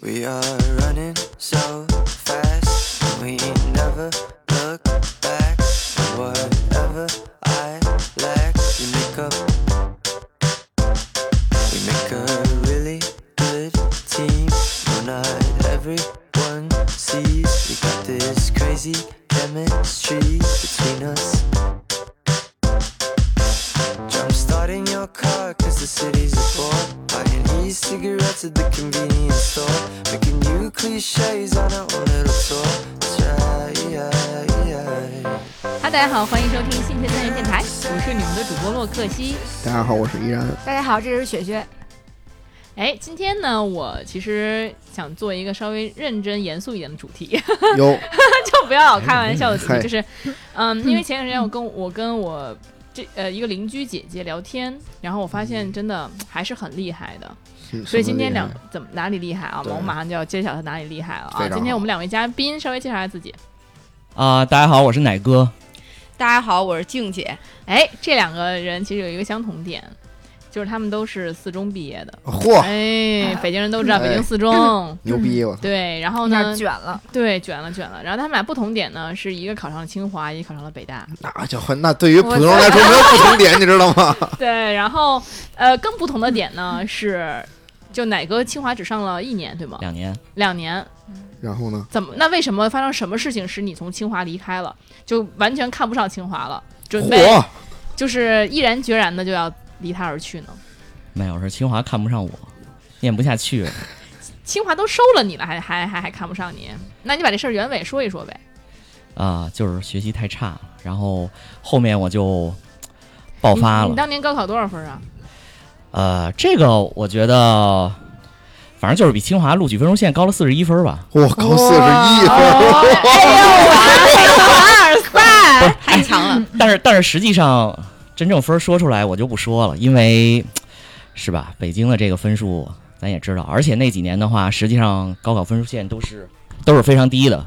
We are running so 大家好，我是依然。大家好，这是雪雪。哎，今天呢，我其实想做一个稍微认真严肃一点的主题，有 就不要老开玩笑的主题，嗨就是，嗯，因为前段时间我跟我跟我这呃一个邻居姐姐聊天，然后我发现真的还是很厉害的，嗯所以今天两怎么哪里厉害啊？对我马上就要揭晓他哪里厉害了啊！今天我们两位嘉宾稍微介绍一下自己。啊、大家好，我是奶哥。大家好，我是静姐。哎，这两个人其实有一个相同点，就是他们都是四中毕业的。嚯，哎，北京人都知道哎北京四中。牛逼！我操，对，然后呢？卷了，对，卷了卷了。然后他们俩不同点呢，是一个考上了清华，一个考上了北大。那就很那对于普通人来说没有不同点，你知道吗？对，然后呃，更不同的点呢是，就哪个清华只上了一年，对吗？两年，两年，然后呢？怎么？那为什么发生什么事情使你从清华离开了，就完全看不上清华了，准备，就是毅然决然的就要离他而去呢？没有是清华看不上我，念不下去。清华都收了你了，还还还还看不上你？那你把这事儿原委说一说呗。啊、就是学习太差，然后后面我就爆发了。你你当年高考多少分啊？呃，这个我觉得，反正就是比清华录取分数线高了四十一分吧。哇高四十一分，凡尔赛，太强了，但是但是实际上真正分说出来我就不说了，因为是吧？北京的这个分数咱也知道，而且那几年的话，实际上高考分数线都是都是非常低的，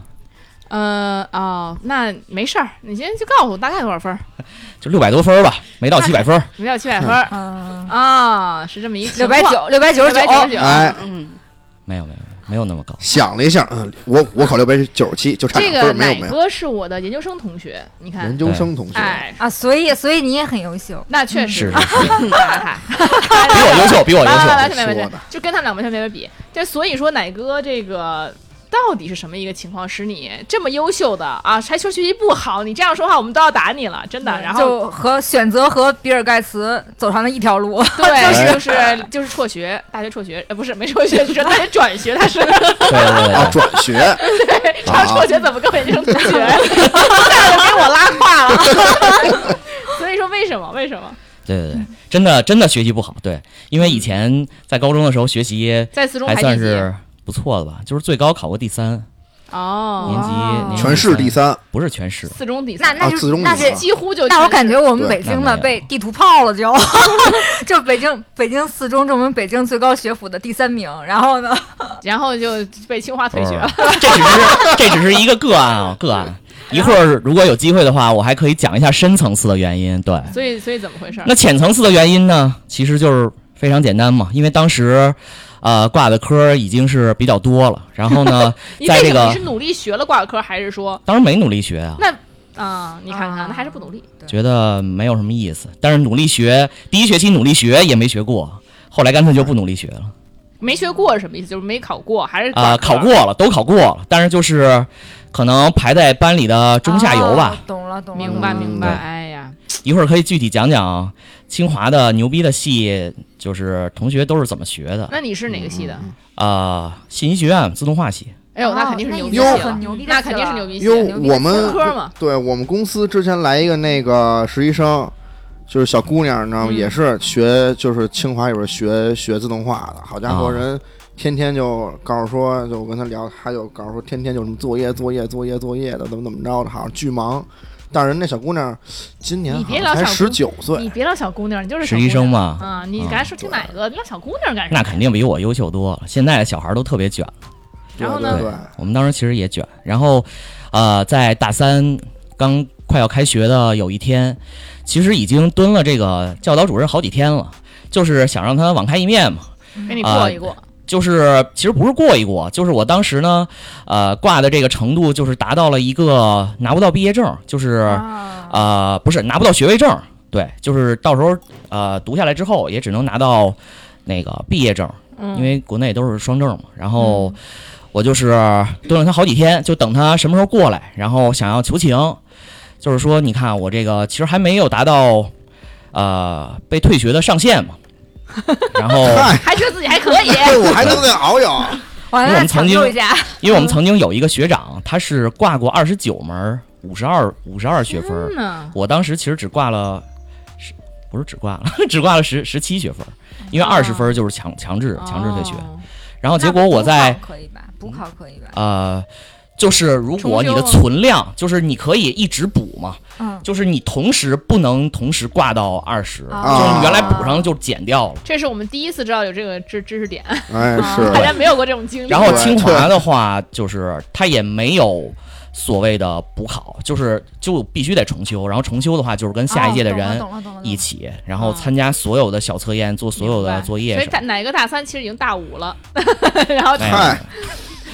呃哦，那没事儿，你先就告诉我大概多少分儿？就六百多分儿吧，没到七百分。没到七百分儿嗯，啊，是这么一六百九，六百九十九九百，九十九。哎，嗯，没有没有没有没有那么高。想了一下，嗯，我我考六百九十七，就差这个奶有没有。哥是我的研究生同学，你看研，究生同学，哎，啊，所以所以你也很优秀，那确实 比我优秀，比我优秀。没没没说的，就跟他们俩完全没法比。这所以说，奶哥这个到底是什么一个情况，使你这么优秀的啊，还说学习不好？你这样说话，我们都要打你了，真的。然后就和选择和比尔盖茨走上了一条路，对，就是就是辍学，大学辍学，呃，不是没辍学，就是大学转学，他是对对对啊，转学，对，他辍学怎么跟我研究生同学？差点给我拉胯了。所以说为什么？为什么对对对，真的真的学习不好。对，因为以前在高中的时候学习在四中还？算是不错的吧，就是最高考过第三，哦，年级年级全市第三，不是全市。四中第三，那那就啊那是几乎就那我感觉觉我们北京的被地图炮了就，就北京北京四中是我们北京最高学府的第三名，然后呢，然后就被清华退学了。这只是 这只是一个个案啊，个案。一会儿如果有机会的话，我还可以讲一下深层次的原因。对，所以所以怎么回事？那浅层次的原因呢，其实就是非常简单嘛，因为当时，呃，挂的科已经是比较多了，然后呢，在这个你是努力学了挂科，还是说当时没努力学啊，那啊？你看看，啊那还是不努力。觉得没有什么意思。但是努力学，第一学期努力学也没学过，后来干脆就不努力学了。没学过是什么意思？就是没考过，还是啊、考过了，都考过了，但是就是可能排在班里的中下游吧。哦懂了懂了，明白嗯明白。一会儿可以具体讲讲清华的牛逼的系，就是同学都是怎么学的。那你是哪个系的？啊、信息学院自动化系。哎呦，哦那肯定是牛逼那肯定是牛逼系。哟牛，逼的我们科嘛，对我们公司之前来一个那个实习生，就是小姑娘，你知道吗？嗯也是学就是清华里边学学自动化的，好家伙，啊人天天就告诉说，就我跟他聊，他就告诉说天天就什么作业作业作业作业的，怎么怎么着的，好像巨忙。但是人那小姑娘今年才十九岁你，别老小姑娘，你就是实习生嘛啊！你刚才说听哪个？你老小姑娘干什么？那肯定比我优秀多了。现在的小孩都特别卷，对然后呢我们当时其实也卷。然后，呃，在大三刚快要开学的有一天，其实已经蹲了这个教导主任好几天了，就是想让他网开一面嘛。给你过一过。就是其实不是过一过，就是我当时呢，呃，挂的这个程度就是达到了一个拿不到毕业证，就是啊，呃，不是拿不到学位证，对，就是到时候呃读下来之后也只能拿到那个毕业证，嗯因为国内都是双证嘛。然后我就是蹲了他好几天，就等他什么时候过来，然后想要求情，就是说你看我这个其实还没有达到呃被退学的上限嘛，然后。还觉得自己还可以，这我还能再熬一熬。因为我们曾经因为我们曾经有一个学长，他是挂过二十九门五十二五十二学分我当时其实只挂了十，不是只挂了，只挂了十十七学分，因为二十分就是强强制强制退学。哦然后结果我在补考可以吧？补考可以吧？呃，就是如果你的存量，就是你可以一直补嘛，嗯，就是你同时不能同时挂到二十、啊就是你原来补上就减掉了。这是我们第一次知道有这个知知识点，哎，是大家没有过这种经历。然后清华的话，就是它也没有所谓的补考，就是就必须得重修。然后重修的话，就是跟下一届的人一起，然后参加所有的小测验，做所有的作业所以。哪个大三其实已经大五了，然后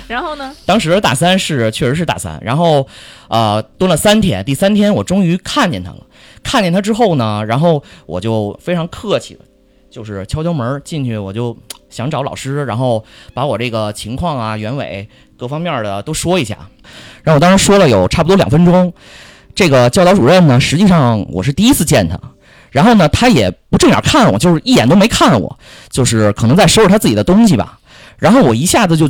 然后呢？当时大三是确实是大三，然后呃蹲了三天，第三天我终于看见他了。看见他之后呢，然后我就非常客气的，就是敲敲门进去，我就想找老师，然后把我这个情况啊、原委各方面的都说一下。然后我当时说了有差不多两分钟。这个教导主任呢，实际上我是第一次见他，然后呢，他也不正眼看我，就是一眼都没看我，就是可能在收拾他自己的东西吧。然后我一下子就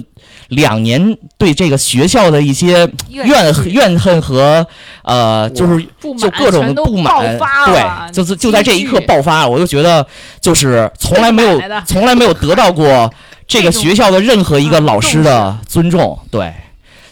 两年对这个学校的一些怨气怨恨和呃，就是就各种不满爆发了对，就是就在这一刻爆发了。我就觉得就是从来没有从来没有得到过这个学校的任何一个老师的尊重，对，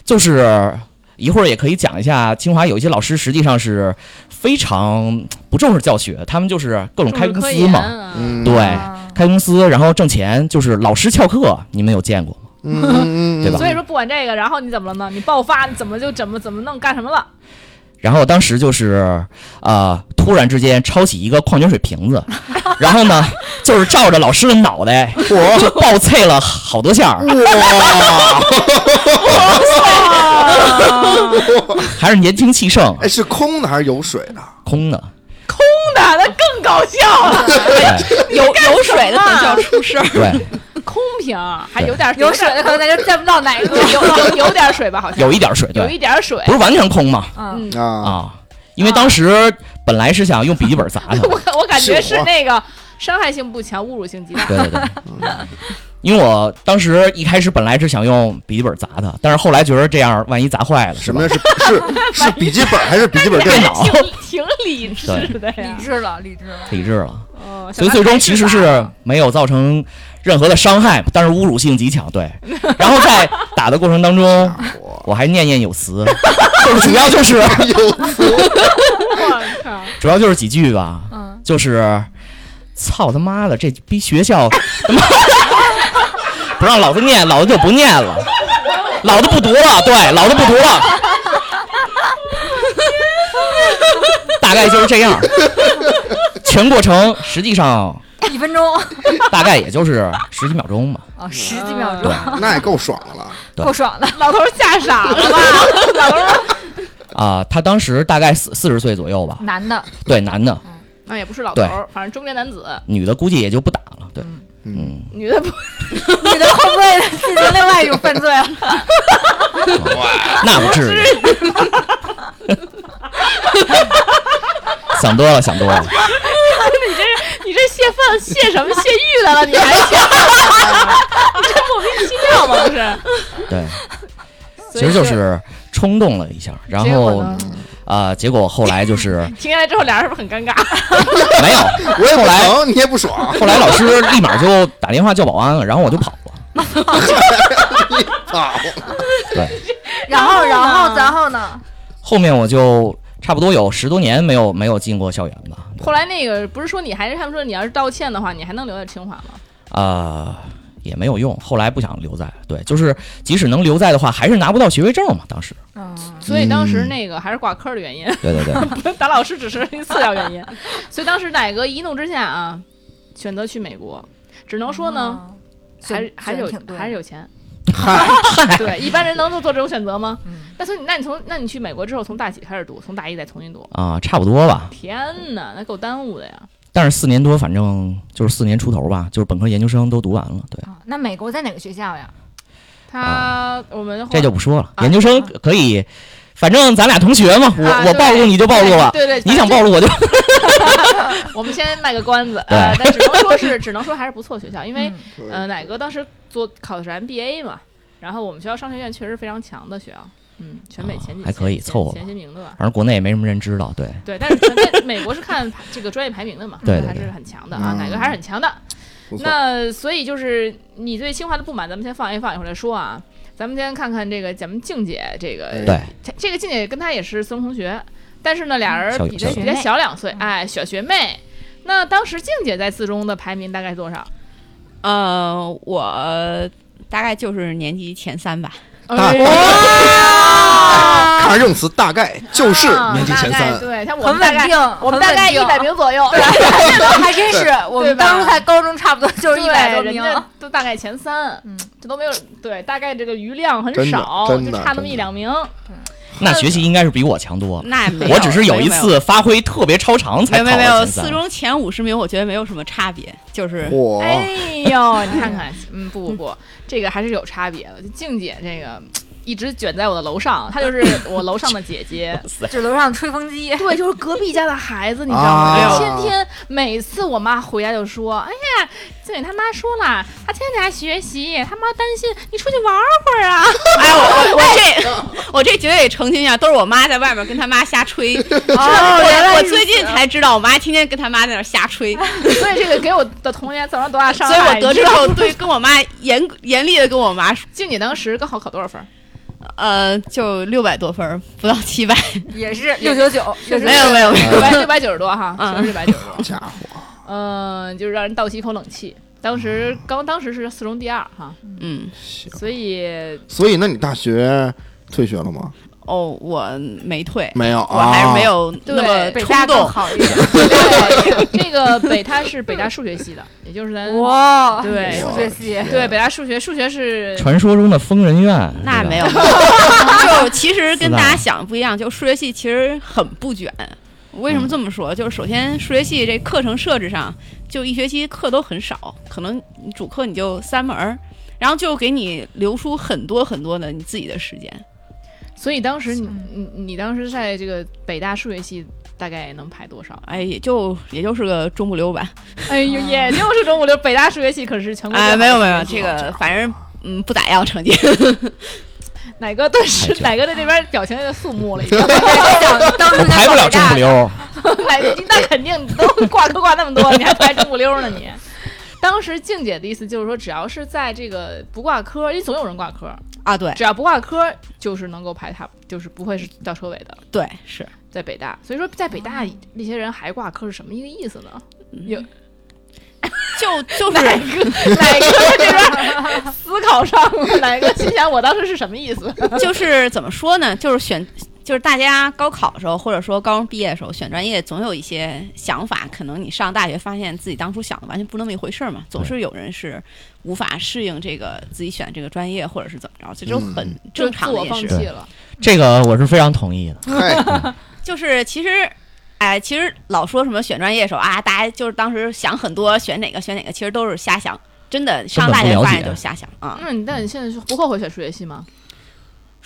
就是。一会儿也可以讲一下，清华有一些老师实际上是非常不重视教学，他们就是各种开公司嘛，对啊开公司然后挣钱，就是老师翘课，你们有见过吗？嗯嗯嗯，对吧？所以说不管这个，然后你怎么了呢？你爆发，你怎么就怎么怎么弄干什么了？然后当时就是呃，突然之间抄起一个矿泉水瓶子，然后呢，就是照着老师的脑袋，就暴啐了好多下儿，哇，还是年轻气盛，哎，是空的还是有水的？空的。空的那更搞笑了，对。有 有水的可能就要出事儿。对，空瓶还有点有水的可能咱就见不到哪个。有有有点水吧，好像。有一点水，有，一点水。不。是完全空嘛。嗯，嗯，啊，啊，因为当时本来是想用笔记本砸他，我我感觉是那个伤害性不强，侮辱性极大。对对对，因为我当时一开始本来是想用笔记本砸他，但是后来觉得这样万一砸坏了，是吧什么？是是是笔记本还是笔记本电脑？挺挺理智的呀理呀。智了，理智了。理智了，哦所以最终其实是没有造成任何的伤害，但是侮辱性极强。对，然后在打的过程当中，我还念念有词，就是主要就是有我靠，主要就是几句吧，嗯，就是操他妈的这逼学校他妈不让老子念，老子就不念了，老子不读了，对，老子不读了，大概就是这样。全过程实际上一分钟大概也就是十几秒钟吧。啊，十几秒钟，那也够爽的了。够爽的。老头儿吓傻了吧？老头儿啊、他当时大概四四十岁左右吧，男的，对，男的，那也不是老头儿，反正中年男子，女的估计也就不打了，对，嗯，女的不 女的会不会进行另外一种犯罪啊？那不至于，想多了，想多了，你这你这泄愤泄什么泄欲来了？你还想？你这莫名其妙吗？不是？对，其实就是冲动了一下，然后结果呢啊、结果后来就是 停下来之后，俩人是不是很尴尬？没有，我也不后来疼，你也不爽。后来老师立马就打电话叫保安了，然后我就跑了，操！对，然后，然然后然后呢？后面我就差不多有十多年没有没有进过校园吧，后来那个不是说你还是他们说你要是道歉的话，你还能留在清华吗？啊、也没有用，后来不想留在，对，就是即使能留在的话，还是拿不到学位证嘛，当时，嗯，所以当时那个还是挂科的原因，对对对，打老师只是一次要原因。所以当时奶哥一怒之下啊，选择去美国，只能说呢，哦还是还是有还是有钱。嗨，对，一般人能做做这种选择吗？嗯那所以那你从那你去美国之后，从大几开始读，从大一再重新读？啊，差不多吧。天哪，那够耽误的呀！但是四年多，反正就是四年出头吧，就是本科、研究生都读完了。对，啊那美国在哪个学校呀？他我们这就不说了。啊研究生可以，反正咱俩同学嘛，我啊我暴露你就暴露了，对对，你想暴露我就 我们先卖个关子，对呃，但只能说是，只能说还是不错学校，因为、嗯呃，奶哥当时做考的是 MBA 嘛，然后我们学校商学院确实非常强的学校，嗯，全美前几、还可以凑合前些名的吧。反正国内也没什么人知道。对，对，但是全在美国是看这个专业排名的嘛，对对对还是很强的啊，嗯奶哥还是很强的。那所以就是你对清华的不满，咱们先放一放，一会儿再说啊。咱们先看看这个咱们静姐这个，哎对这这个静姐跟她也是私中同学，但是呢，俩人比她比她小两岁，嗯哎，小学妹。那当时静姐在四中的排名大概是多少？呃，我大概就是年级前三吧。大哇看 用词大概就是年级前三，对，像我们大概，我们大概一百名左右，还真是，我们当初在高中差不多就是一百多名。对都大概前三，嗯，这都没有对，大概这个余量很少，就差那么一两名。那学习应该是比我强多了。那没有，我只是有一次发挥特别超常才考没有没有。四中前五十名，我觉得没有什么差别，就是嚯，哎呦，你看看，嗯，不不不，这个还是有差别的。就静姐这个一直卷在我的楼上，她就是 我楼上的姐姐。就楼上吹风机，对，就是隔壁家的孩子，你知道吗？啊天天每次我妈回家就说：“哎呀，静姐他妈说了，他天天在家学习，他妈担心你出去玩会儿啊。哎，我我 我这我这绝对得澄清一下，都是我妈在外面跟他妈瞎吹。哦我最近才知道，我妈天天跟他妈在那瞎吹，”所以这个给我的童年造成多大伤害所以？我得知后，对跟我妈严严厉的跟我妈说，静姐当时高考考多少分？呃，就六百多分，不到七百。也是 六九九，确实没有没有没有，六百六百九十多哈，嗯确实六百九十多。家伙，嗯，就是让人倒吸一口冷气。当时刚当时是四中第二哈，嗯，行。所以所以那你大学退学了吗？哦，我没退，没有，我还是没啊。有那么冲动。好一点。对这个北他是北大数学系的，也就是咱哇，对数学系，对北大数学，数学是传说中的疯人院，那没有，就其实跟大家想的不一样，就数学系其实很不卷。为什么这么说？就是首先数学系这课程设置上，就一学期课都很少，可能主课你就三门儿，然后就给你留出很多很多的你自己的时间。所以当时你你你当时在这个北大数学系大概能排多少？哎，也就也就是个中不溜吧。哎呦，也就是中不溜，北大数学系可是全国哎，没有没有，这个反正嗯不咋样成绩。哪哥顿时哪个在这边表情有点肃穆了，排不了中不溜。哪个那肯定都挂科挂那么多，你还排中不溜呢你？当时静姐的意思就是说，只要是在这个不挂科，因为总有人挂科，啊，对只要不挂科，就是能够排他，就是不会是吊车尾的。对是，在北大，所以说在北大那些人还挂科是什么一个意思呢？有 就 就是哪个哪个在这边思考上了？哪个心想我当时是什么意思？就是怎么说呢？就是选，就是大家高考的时候，或者说高中毕业的时候选专业，总有一些想法。可能你上大学发现自己当初想的完全不那么一回事儿嘛。总是有人是无法适应这个自己选这个专业，或者是怎么着，这就很嗯正常的一件事。放弃了。这个我是非常同意的。嗨，就是其实。哎，其实老说什么选专业的时候啊，大家就是当时想很多，选哪个选哪个，其实都是瞎想。真的上大学发现就是瞎想啊。那你那你现在是不后悔选数学系吗？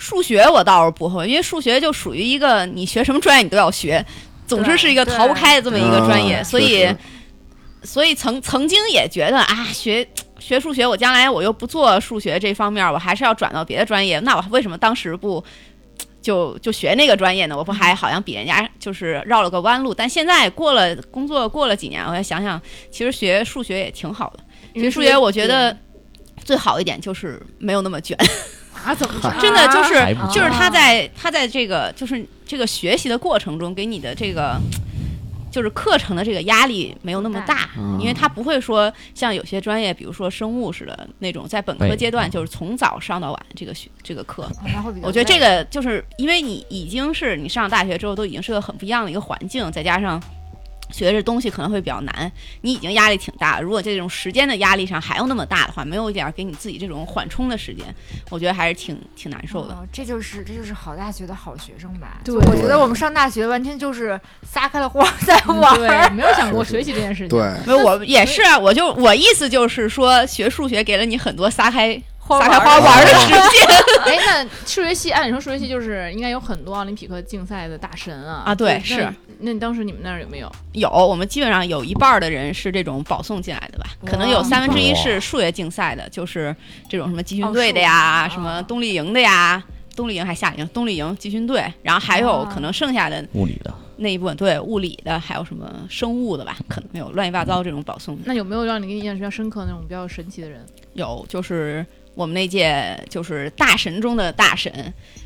数学我倒是不会，因为数学就属于一个你学什么专业你都要学，总之是一个逃不开的这么一个专业，啊所以所以曾曾经也觉得啊，学学数学，我将来我又不做数学这方面，我还是要转到别的专业，那我为什么当时不？就就学那个专业呢，我不还好像比人家就是绕了个弯路，但现在过了工作过了几年，我再想想，其实学数学也挺好的。学数学我觉得最好一点就是没有那么卷，啊，怎么着？真的就是就是他在他在这个就是这个学习的过程中给你的这个。就是课程的这个压力没有那么大，嗯。因为他不会说像有些专业，比如说生物似的那种，在本科阶段就是从早上到晚这个学这个课。我觉得这个就是因为你已经是你上大学之后都已经是个很不一样的一个环境，再加上学这东西可能会比较难，你已经压力挺大了。如果这种时间的压力上还有那么大的话，没有一点儿给你自己这种缓冲的时间，我觉得还是挺挺难受的。哦这就是这就是好大学的好学生吧？对我觉得我们上大学完全就是撒开了花儿在玩对，儿。没有想过学习这件事情。对，没有，我也是啊，我就我意思就是说，学数学给了你很多撒开撒开花玩儿花玩的时间 哎，那数学系按理说数学系就是应该有很多奥林匹克竞赛的大神啊。啊对是。那你当时你们那儿有没有？有，我们基本上有一半儿的人是这种保送进来的吧，可能有三分之一是数学竞赛的，就是这种什么集训队的呀，哦什么冬令营的呀。冬令营还夏令营，冬令营集训队，然后还有哦可能剩下的物理的，那一部分，对物理的，还有什么生物的吧，可能没有乱七八糟这种保送的。那有没有让你印象比较深刻那种比较神奇的人？有，就是我们那届就是大神中的大神，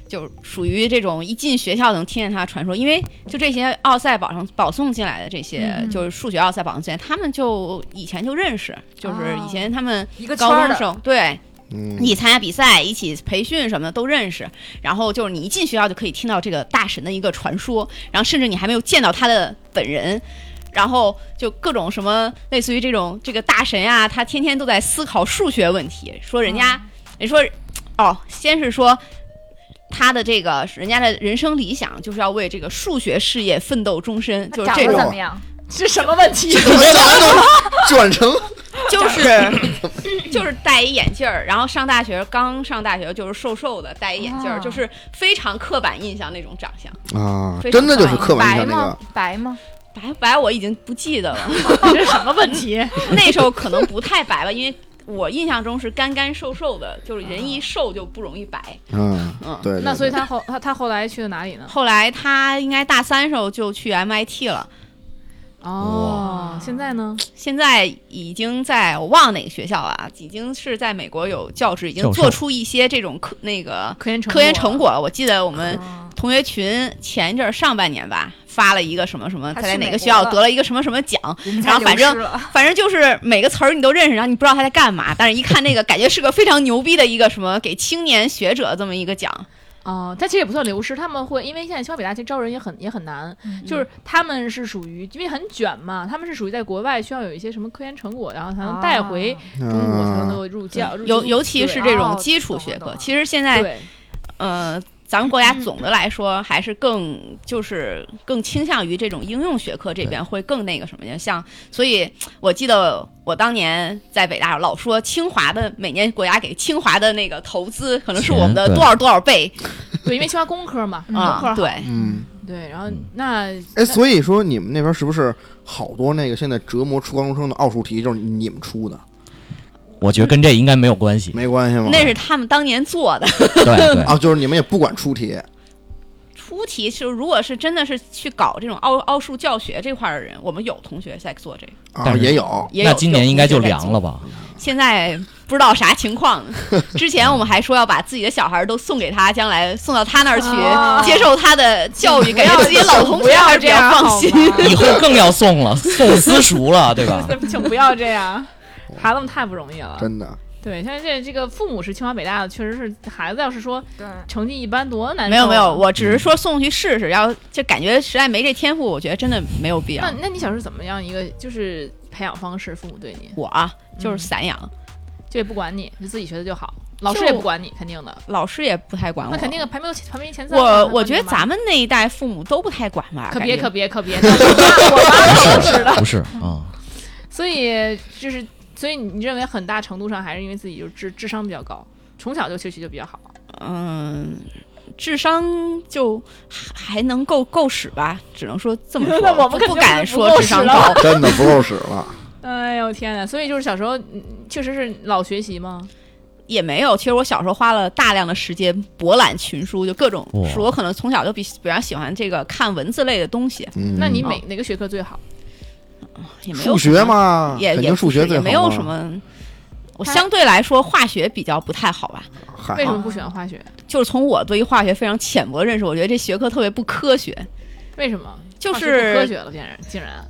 就属于这种一进学校能听见他传说，因为就这些奥赛保上保送进来的这些，嗯就是数学奥赛保送进来，他们就以前就认识，就是以前他们一个圈高中生对嗯，一起参加比赛、一起培训什么的都认识，然后就是你一进学校就可以听到这个大神的一个传说，然后甚至你还没有见到他的本人。然后就各种什么，类似于这种这个大神呀、他天天都在思考数学问题，说人家，人说，哦，先是说他的这个人家的人生理想就是要为这个数学事业奋斗终身，就是这种得怎么样？是什么问题？转成就是 就是戴一眼镜儿，然后上大学刚上大学就是瘦瘦的，戴一眼镜儿，啊就是非常刻板印象那种长相。啊，真的就是刻板印白吗象那个，？白吗？白白我已经不记得了，这是什么问题？那时候可能不太白吧，因为我印象中是干干瘦瘦的，就是人一瘦就不容易白。嗯，嗯，对，对那所以他后他他后来去了哪里呢？后来他应该大三时候就去 MIT 了，哦，现在呢？现在已经在我忘了哪个学校啊，已经是在美国有教职，已经做出一些这种科那个科研成科研成果了。我记得我们啊同学群前一阵儿上半年吧，发了一个什么什么，他在哪个学校得了一个什么什么奖，然后反正 反正就是每个词儿你都认识，然后你不知道他在干嘛，但是一看那个，感觉是个非常牛逼的一个什么给青年学者这么一个奖。哦，它其实也不算流失，他们会因为现在清华北大其实招人也很也很难，就是他们是属于因为很卷嘛，他们是属于在国外需要有一些什么科研成果，然后才能带回中国才能啊够入教，入尤尤其是这种哦基础学科，其实现在呃，咱们国家总的来说还是更就是更倾向于这种应用学科这边会更那个什么呀，像所以我记得我当年在北大老说清华的每年国家给清华的那个投资可能是我们的多少多少倍对，因为清华工科嘛，工科对。嗯，对，然后嗯那哎，所以说你们那边是不是好多那个现在折磨初高中生的奥数题就是你们出的？我觉得跟这应该没有关系。没关系吗？那是他们当年做的对对，啊，就是你们也不管出题，出题，是如果是真的是去搞这种奥奥数教学这块儿的人，我们有同学在做这个，啊，但是也有也有那今年应该就凉了吧？现在不知道啥情况。之前我们还说要把自己的小孩都送给他，将来送到他那儿去、啊接受他的教育，不要感觉自己老同不要学还是比较这样放心。以后更要送了，送私塾了，对吧？请不要这样，孩子们太不容易了。真的。对，像这这个父母是清华北大的，确实是孩子要是说，成绩一般多难。没有没有，我只是说送去试试，要就感觉实在没这天赋，我觉得真的没有必要那。那你小时候怎么样一个就是培养方式？父母对你我啊，就是嗯散养，就也不管你，就自己学的就好，老师也不管你，肯定的。老师也不太管我。那肯定排名排名前三。我我觉得咱们那一代父母都不太管吧，可别可别可 别，我妈我妈都是的。不是 啊，所以就是，所以你认为很大程度上还是因为自己就智智商比较高，从小就学习就比较好。嗯，智商就还还能够够使吧，只能说这么说。那我们不不够说智商高，真的不够使了。哎呦天呐！所以就是小时候嗯确实是老学习吗？也没有。其实我小时候花了大量的时间博览群书，就各种书。我可能从小就比比较喜欢这个看文字类的东西，嗯，那你每哪个学科最好？也没有数学嘛，也也数学也没有什。么。我相对来说化学比较不太好吧，为什么不喜欢化学？就是从我对于化学非常浅薄的认识，我觉得这学科特别不科学。为什么？就是不科学了，竟然竟然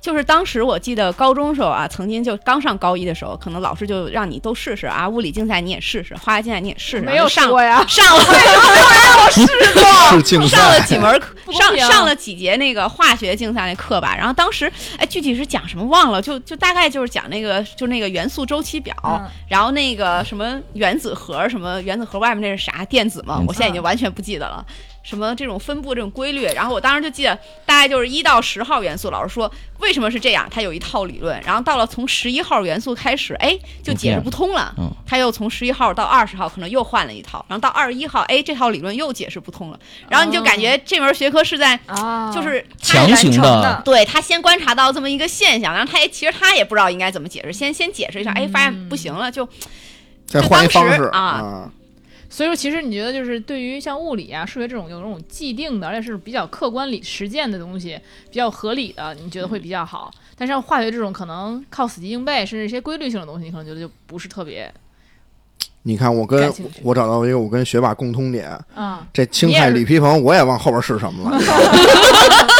就是当时我记得高中时候啊，曾经就刚上高一的时候，可能老师就让你都试试啊，物理竞赛你也试试，化学竞赛你也试试，没有上过呀，上了让我试过上了，几门课上上了几节那个化学竞赛那课吧，然后当时哎具体是讲什么忘了，就就大概就是讲那个就那个元素周期表，嗯然后那个什么原子核什么原子核外面那是啥电子嘛嗯，我现在已经完全不记得了。什么这种分布这种规律，然后我当时就记得大概就是一到十号元素，老师说为什么是这样，他有一套理论，然后到了从十一号元素开始，哎，就解释不通了。嗯。他又从十一号到二十号，可能又换了一套，然后到二十一号，哎，这套理论又解释不通了，然后你就感觉这门学科是在啊，就是强行完成的的，对他先观察到这么一个现象，然后他也其实他也不知道应该怎么解释，先先解释一下，哎，发现不行了，就再换一方式就当时啊啊，所以说，其实你觉得就是对于像物理啊、数学这种有这种既定的，而且是比较客观理实践的东西，比较合理的，你觉得会比较好。但是像化学这种可能靠死记硬背，甚至一些规律性的东西，你可能觉得就不是特别 你看我跟我找到一个我跟学霸共通点，啊、这氢氦锂铍硼我也往后边是什么了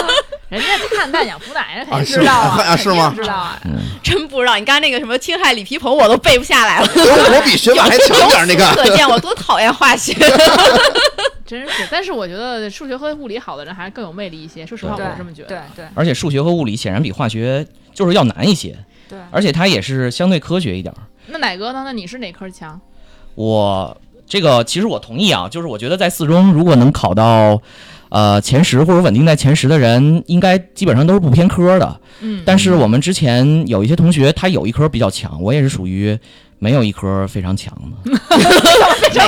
看蛋养孵奶，奶肯啊是定知道啊，啊是吗肯定知道啊。真不知道。你刚才那个什么氢氦锂铍硼我都背不下来了，我我比学霸还强点儿，你看，可见我多讨厌化学。真是，但是我觉得数学和物理好的人还是更有魅力一些。说实话，我是这么觉得。对对而且数学和物理显然比化学就是要难一些，对，而且它也是相对科学一点。那奶哥呢？那你是哪科强？我这个其实我同意啊，就是我觉得在四中如果能考到呃前十或者稳定在前十的人，应该基本上都是不偏科的。嗯，但是我们之前有一些同学，他有一科比较强，我也是属于没有一科非常强的。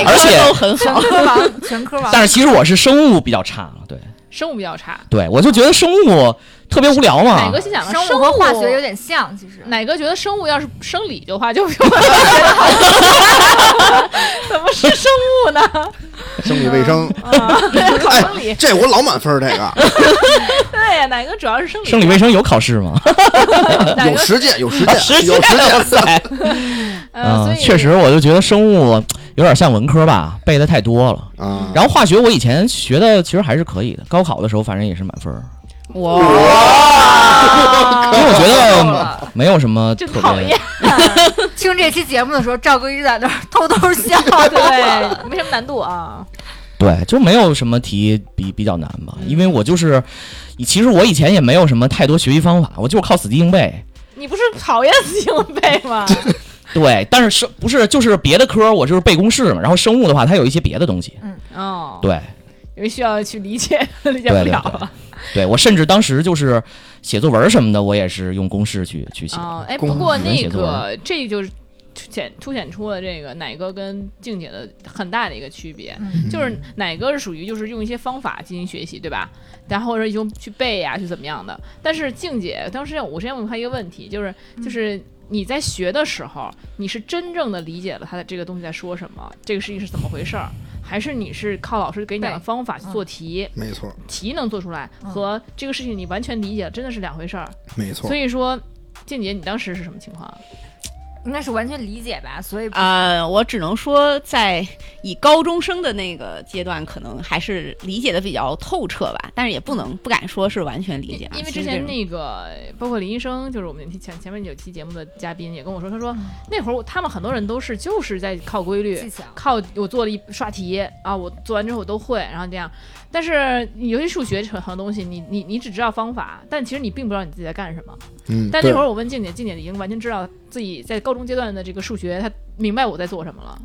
而且都很好。全科王，全科王。但是其实我是生物比较差了，对生物比较差。对，我就觉得生物特别无聊嘛哪个。心想的生物和化学有点像，其实。哪个觉得生物要是生理的话，就比我 怎么是生物呢？生理卫生，生理，这我老满分儿，这个 对呀，奶哥主要是生理。生理卫生有考试吗？有实践，有实践，实有实践，哇塞！呃，所嗯，以确实，我就觉得生物有点像文科吧，背的太多了。啊。然后化学我以前学的其实还是可以的，高考的时候反正也是满分，哇，因为我觉得没有什么特别讨厌。听这期节目的时候，赵哥一直在那儿偷偷笑。对，没什么难度啊。对，就没有什么题比比较难吧，因为我就是，其实我以前也没有什么太多学习方法，我就是靠死记硬背。你不是讨厌死记硬背吗？对，但是生不是就是别的科我就是背公式嘛，然后生物的话它有一些别的东西。嗯哦，，对，因为需要去理解，理解不对对了了。对我甚至当时就是写作文什么的，我也是用公式去去写。哦，哎，公不过那个这就是凸显凸显出了这个奶哥跟静姐的很大的一个区别，嗯就是奶哥是属于就是用一些方法进行学习，对吧？然后或者用去背呀、去怎么样的。但是静姐当时我之前问她一个问题，就是就是。你在学的时候，你是真正的理解了他的这个东西在说什么，这个事情是怎么回事儿，还是你是靠老师给你讲的方法去做题，没错，题能做出来，和这个事情你完全理解了，真的是两回事儿。没错所。以说，静姐，你当时是什么情况啊？应该是完全理解吧，所以呃，我只能说，在以高中生的那个阶段，可能还是理解的比较透彻吧，但是也不能不敢说是完全理解啊。因为之前那个，包括林医生，就是我们前前面有期节目的嘉宾也跟我说，他说那会儿他们很多人都是就是在靠规律。靠我做了一刷题啊，我做完之后我都会，然后这样。但是尤其数学很很多东西，你你你只知道方法，但其实你并不知道你自己在干什么。嗯，但那会儿我问静姐，静姐已经完全知道自己在高中阶段的这个数学，她明白我在做什么了。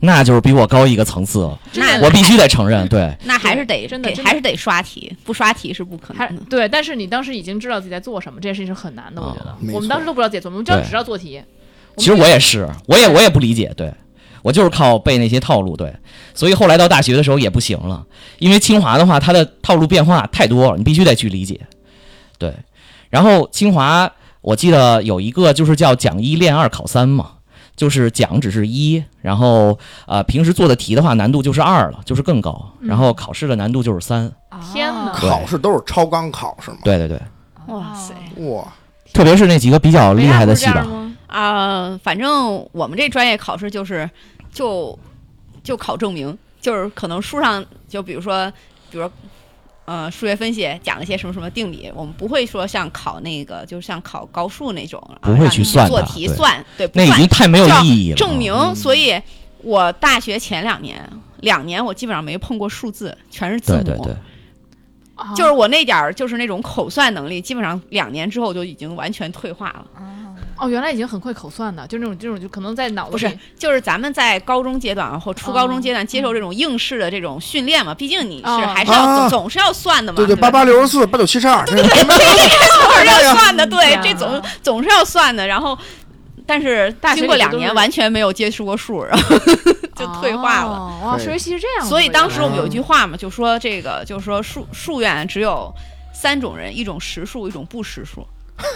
那就是比我高一个层次了，那我必须得承认。对，那还是得真的还是得刷题，不刷题是不可能的。对，但是你当时已经知道自己在做什么，这件事情是很难的，我觉得。我们当时都不知道自己在做什么，我们只要只知道做题。其实我也是，我也我也不理解，对我就是靠背那些套路，对，所以后来到大学的时候也不行了，因为清华的话，它的套路变化太多了，你必须得去理解，对。然后清华，我记得有一个就是叫讲一练二考三嘛，就是讲只是一，然后呃平时做的题的话难度就是二了，就是更高，然后考试的难度就是三，天哪。啊考试都是超纲考是吗？对对对，哇塞。哇，特别是那几个比较厉害的系吧啊、反正我们这专业考试就是就就考证明，就是可能书上就比如说，比如。呃数学分析讲了一些什么什么定理，我们不会说像考那个，就是像考高数那种，啊不会去算做题算，对，不那已经太没有意义了。证明。嗯所以我大学前两年，两年我基本上没碰过数字，全是字母。对对对，啊就是我那点儿就是那种口算能力，基本上两年之后就已经完全退化了。哦，原来已经很会口算的，就那种这种就可能在脑子不是，就是咱们在高中阶段或初高中阶段接嗯受这种应试的这种训练嘛，毕竟你是哦还是要啊总总是要算的嘛。对对，八八六十四，八九七十二，这总是要算的，对，这总总是要算的。然后，但是大学经过两年完全没有接触过数，然后就退化了。哦哇，对数学系是这样，所以当时我们有一句话嘛，就说这个，就是说数数院只有三种人，一种实数，一种不实数。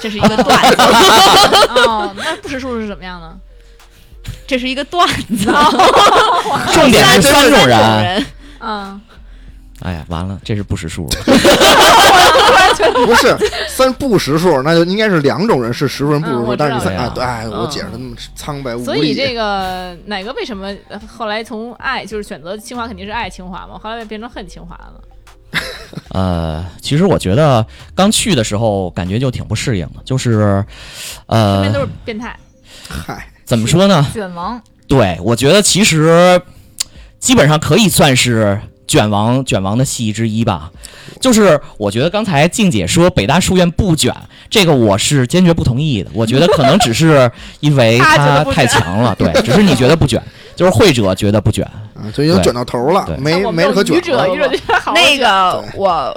这是一个段子，哦，那不识数是怎么样呢？这是一个段子。重点是三种人。人，嗯，哎呀，完了，这是不识数。不是三不识数，那就应该是两种人是识数人不识数，但是你三啊哎对，哎，我嗯解释的那么苍白无力。所以这个哪个为什么呃后来从爱就是选择清华肯定是爱清华嘛，后来变成恨清华了呢？呃，其实我觉得刚去的时候感觉就挺不适应的，就是，身呃边，都是变态，嗨，怎么说呢？卷王，对我觉得其实基本上可以算是卷王卷王的戏之一吧。就是我觉得刚才静姐说北大书院不卷，这个我是坚决不同意的。我觉得可能只是因为 他太强了，对，只是你觉得不卷，就是会者觉得不卷。啊，就已经卷到头了对，没没得可卷那个我。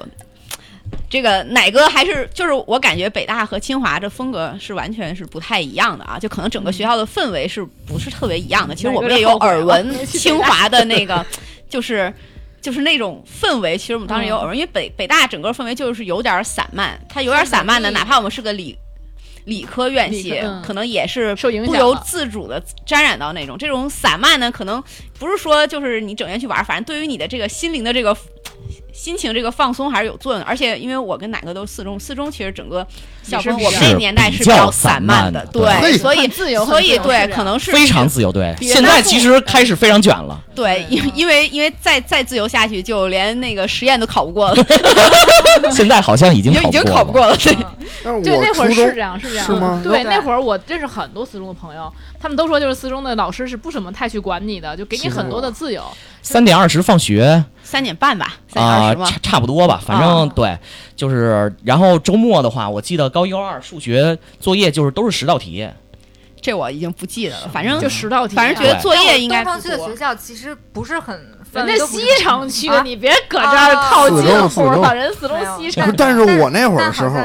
这个奶哥还是就是我感觉北大和清华这风格是完全是不太一样的啊，就可能整个学校的氛围是不是特别一样的？其实我们也有耳闻 清华的那个，就是就是那种氛围，其实我们当时也有耳闻，因为北北大整个氛围就是有点散漫，它有点散漫的，哪怕我们是个理理科院系嗯，可能也是受影不由自主的沾染到那种这种散漫呢，可能不是说就是你整天去玩，反正对于你的这个心灵的这个心情这个放松还是有作用的。而且因为我跟哪个都是四中，四中其实整个校风我们那个年代是比较较散散漫的，对对，所以自由所以对可能是非常自由，对。现在其实开始非常卷了，对，因因为因为再再自由下去，就连那个实验都考不过了，现在好像已经 已经已经考不过了。对。但是对，那会儿是这样，是这样。是吗对，对那会儿我认识很多四中的朋友，他们都说就是四中的老师是不怎么太去管你的，就给你很多的自由。三点二十放学。三点半吧，三点啊、二十嘛差，差不多吧，反正、啊对，就是然后周末的话，我记得高一高二数学作业就是都是十道题，这我已经不记得了，反正就十道题啊，反正觉得作业应该不多。东城区的学。校其实不是很，人家西城区，啊？你别搁这儿啊。套近乎了，人四中西城不是。但是我那会儿的时候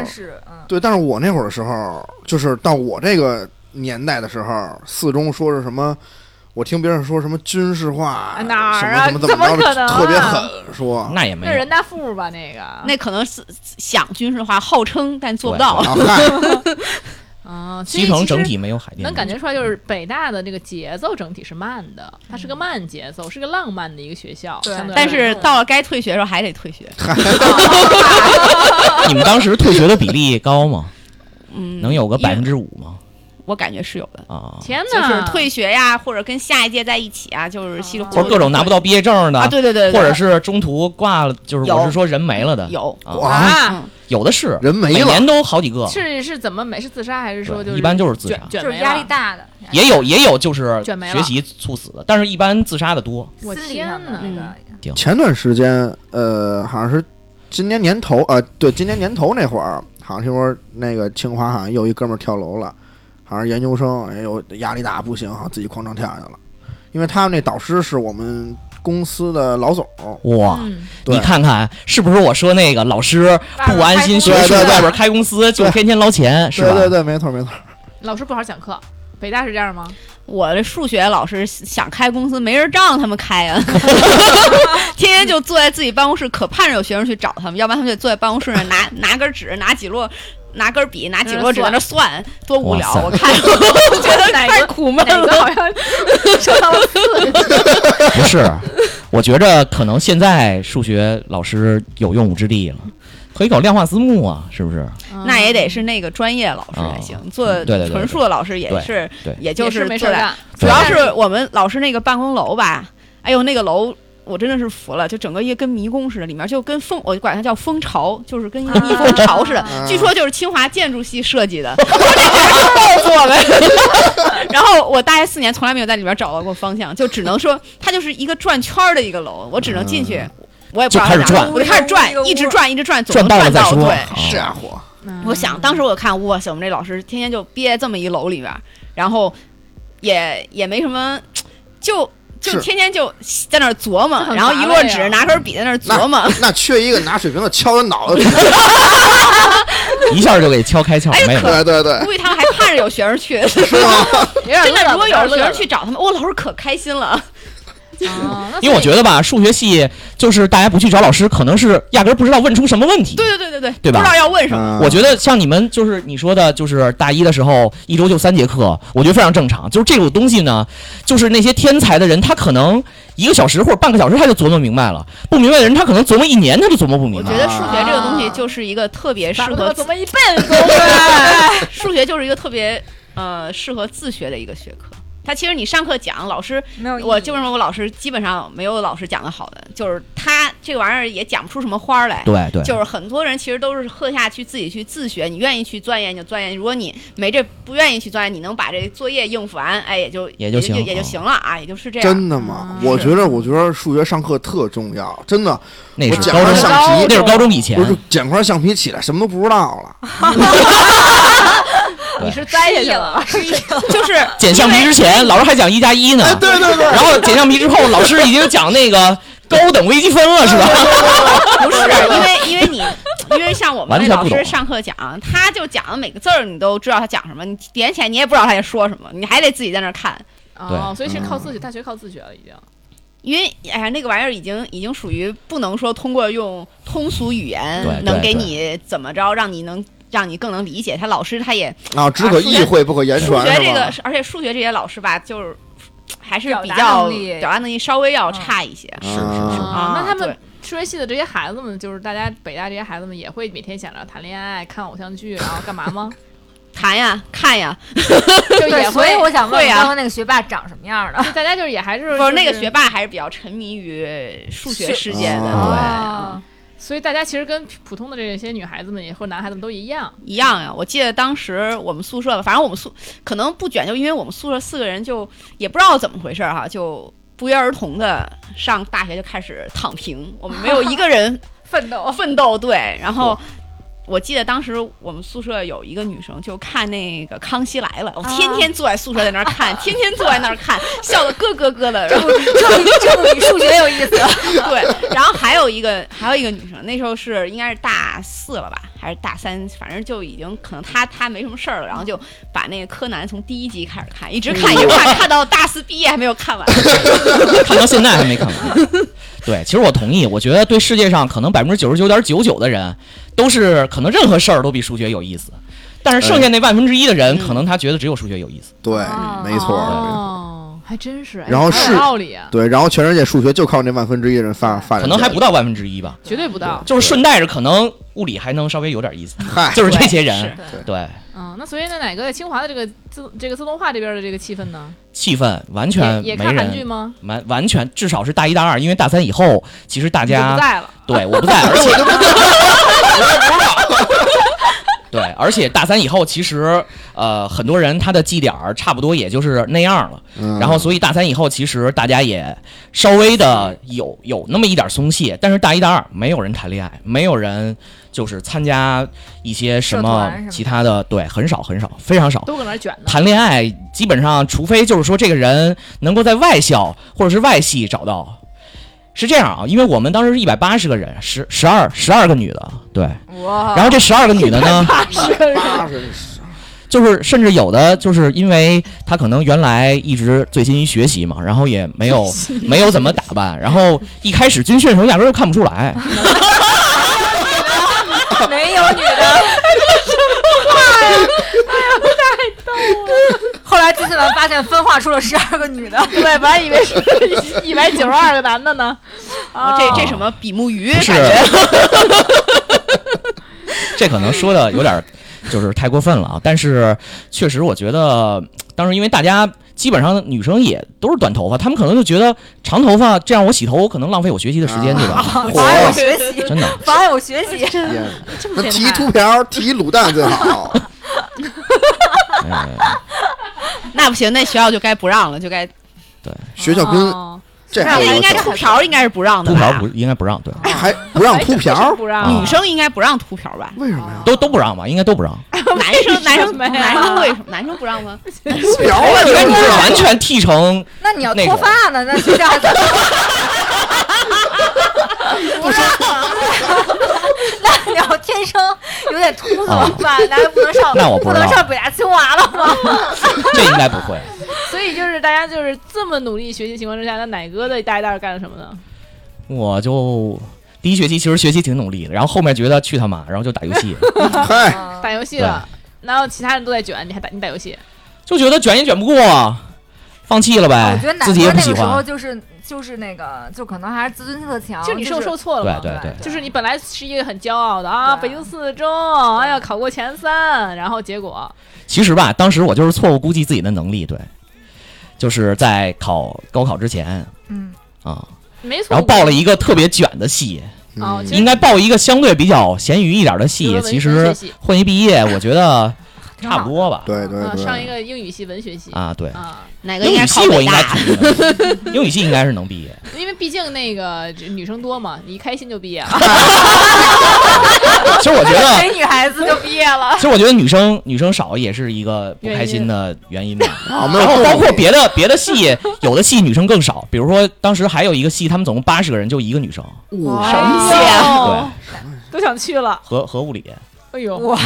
对，但是我那会儿的时候，就是到我这个年代的时候，四中说是什么？我听别人说什么军事化，哪儿啊什么怎么怎么特别狠，说那也没有那人大附吧，那个那可能是想军事化，号称但做不到。啊 西城整体没有海淀能感觉出来，就是北大的这个节奏整体是慢的，它是个慢节奏，是个浪漫的一个学校。对对但是到了该退学的时候还得退学。你们当时退学的比例高吗？嗯，能有个百分之五吗？我感觉是有的。啊，天哪，就是退学呀，或者跟下一届在一起啊，就是稀里糊涂或者各种拿不到毕业证的，啊，对对对，对或者是中途挂了，就是我是说人没了的，有。啊，有的是，人没了。每年都好几个，是是怎么没是自杀还是说就是一般就是自杀。就是压力？大的，也有也有就是学习猝死的，但是一般自杀的多。我天上的哪那个。前段时间，呃，好像是今年年头，呃，对，今年年头那会儿，好像听说那个清华好像有一哥们儿跳楼了，好像是研究生，哎呦，压力大不行，自己哐当跳下去了。因为他们那导师是我们公司的老总，哇，你看看是不是我说那个老师不安心学术，外边开公司就天天捞钱，是吧？对对对，没错没错。老师不好讲课，北大是这样吗？我的数学老师想开公司，没人让他们开啊，天天就坐在自己办公室，可盼着有学生去找他们，要不然他们就坐在办公室上拿拿根纸，拿几摞。拿根笔，拿几摞纸在那算，多无聊！我看我 觉得哪个太苦闷了。好像 受到了四个？不是，我觉着可能现在数学老师有用武之地了，可以搞量化私募啊，是不是？那也得是那个专业老师才行，做纯数的老师也是，对也就是没事干，主要是我们老师那个办公楼吧，哎呦，那个楼我真的是服了，就整个一个跟迷宫似的，里面就跟蜂，我管它叫蜂巢，就是跟一个蜜蜂巢似的。啊。据说就是清华建筑系设计的，我说这告诉我们。然后我大学四年从来没有在里面找到过方向，就只能说它就是一个转圈儿的一个楼，我只能进去，我也不知道在哪就开始转。我就开始转一直转，一直转，总转能转到。到了再说。对，是啊，火，我想当时我看，哇塞，我们这老师天天就憋这么一楼里边儿，然后也也没什么，就就天天就在那儿琢磨然后一摞纸拿根笔在那儿琢磨。那缺一个拿水瓶子敲他脑袋。一下就给敲开窍，没有。对对对，估计他们还盼着有学生去，是吗？真的，如果有学生去找他们，我老师可开心了。因为我觉得吧，数学系就是大家不去找老师，可能是压根儿不知道问出什么问题。对对对对对，对吧不知道要问什么。嗯我觉得像你们就是你说的，就是大一的时候一周就三节课，我觉得非常正常。就是这种东西呢，就是那些天才的人，他可能一个小时或者半个小时他就琢磨明白了；不明白的人，他可能琢磨一年他就琢磨不明白。我觉得数学这个东西就是一个特别适合琢磨一辈子？数学就是一个特别呃适合自学的一个学科。它其实你上课讲，老师没有我就为什么我老师基本上没有老师讲的好的，就是他这个玩意儿也讲不出什么花儿来。对对，就是很多人其实都是课下去自己去自学，你愿意去钻研就钻研，如果你没这不愿意去钻研，你能把这作业应付完，哎，也就也就行也就嗯行了啊，也就是这样。真的吗？我觉得，我觉得数学上课特重要，真的。那是高中块橡皮，那是高中以前不。是捡块橡皮起来，什么都不知道了。你是栽下去了，就是捡橡皮之前，老师还讲一加一呢。哎，对对对，然后捡橡皮之后，老师已经讲那个高等微积分了，是吧？不是因为因为你 因为像我们那老师上课讲，他就讲的每个字儿你都知道他讲什么，你点起来你也不知道他在说什么，你还得自己在那儿看。哦，所以是靠自学，大学靠自学了已经。因为哎呀，那个玩意儿已经已经属于不能说通过用通俗语言能给你怎么着，让你能让你更能理解。他老师他也啊，只可意会不可言传，数学这个，而且数学这些老师吧，就是还是比较表达能力稍微要差一些。是是是，啊那他们数学系的这些孩子们，就是大家北大这些孩子们，也会每天想着谈恋爱、看偶像剧，然后干嘛吗？谈呀，看呀，就也，所以会，我想问会啊刚刚那个学霸长什么样的？就大家就是也还是不是那个学霸还是比较沉迷于数学世界的，哦对。啊所以大家其实跟普通的这些女孩子们也或男孩子们都一样，一样呀，我记得当时我们宿舍吧，反正我们宿可能不卷，就因为我们宿舍四个人就也不知道怎么回事儿哈，就不约而同的上大学就开始躺平，我们没有一个人 奋斗。奋斗，对，然后。我记得当时我们宿舍有一个女生，就看那个《康熙来了》，我天天坐在宿舍在那儿看，天天坐在那儿看，笑得咯咯咯的。然后这不比这不比数学有意思？对，然后还有一个还有一个女生，那时候是应该是大四了吧，还是大三，反正就已经可能她她没什么事儿了，然后就把那个柯南从第一集开始看，一直看一直看，看到大四毕业还没有看完。看到现在还没看完。对，其实我同意，我觉得对世界上可能百分之九十九点九九的人，都是可能任何事儿都比数学有意思，但是剩下那万分之一的人，可能他觉得只有数学有意思。对，哦。没错。哦，还真是，哎然后是道理啊，对，然后全世界数学就靠那万分之一的人发发展可，能还不到万分之一吧，绝对不到。就是顺带着可能物理还能稍微有点意思，嗨，就是这些人，对，嗯，那所以那哪个清华的这个自这个自动化这边的这个气氛呢？气氛完全没也也看韩剧人，吗？完完全至少是大一大二，因为大三以后，其实大你就不家在了，对我不在，而且 对，而且大三以后，其实呃很多人他的绩点儿差不多也就是那样了。嗯然后，所以大三以后，其实大家也稍微的有有那么一点松懈，但是大一、大二没有人谈恋爱，没有人就是参加一些什么其他的，对，很少很少，非常少。都搁那卷呢。谈恋爱基本上，除非就是说这个人能够在外校或者是外系找到，是这样啊，因为我们当时是一百八十个人，十十二十二个女的，对，哇。然后这十二个女的呢，八十就是甚至有的就是因为她可能原来一直醉心于学习嘛，然后也没有没有怎么打扮，然后一开始军训的时候压根儿就看不出来，没有女的。后来机器人发现分化出了十二个女的，对，本来以为是一百九十二个男的呢。啊，这这什么比目鱼是感觉？这可能说的有点就是太过分了啊，但是确实我觉得当时因为大家。基本上女生也都是短头发，她们可能就觉得长头发这样我洗头我可能浪费我学习的时间，对吧？妨碍我，学习，真的，妨碍我学习。天那提秃瓢，提卤蛋最好。呃 那不行，那学校就该不让了，就该对学校跟哦这还有应该秃瓢应该是不让的秃吧？瓢不应该不让，对，还不让 秃瓢哎，不让啊女生应该不让秃瓢吧？为什么呀？都都不让吧？应该都不让。男生男生男生为什么男生不让吗？秃瓢啊，因为你完全剃成那你要脱发呢？那学校怎么？不是，那你要天生有点秃怎么办？那还不能上，那我不能上北大清华了吗？这应该不会。所以就是大家就是这么努力学习情况之下，那奶哥的大一、大二干了什么呢？我就第一学期其实学习挺努力的，然后后面觉得去他妈，然后就打游戏，嗨，打游戏了。然后其他人都在卷，你还打你打游戏？就觉得卷也卷不过，放弃了我呗觉得，自己也不喜哥那个时候欢。就是就是那个，就可能还是自尊心特强，就你受受挫了嘛？对对对就是你本来是一个很骄傲的啊，北京四中，哎呀，考过前三，然后结果其实吧，当时我就是错误估计自己的能力，对，就是在考高考之前嗯，啊，没错。然后报了一个特别卷的系，哦，应该报一个相对比较咸鱼一点的系其实混一毕业，我觉得差不多吧。啊，对对对，上一个英语系、文学系啊，对，啊，哪个系考北大？我应该 英语系应该是能毕业。因为毕竟那个女生多嘛，你一开心就毕业了，其实我觉得，没女孩子就毕业了。其实我觉得女生女生少也是一个不开心的原因吧。啊，然后包括别的别的系，有的系女生更少，比如说当时还有一个系，他们总共八十个人，就一个女生，哇神奇哎啊！呦都想去了，和和物理哎呦，哇，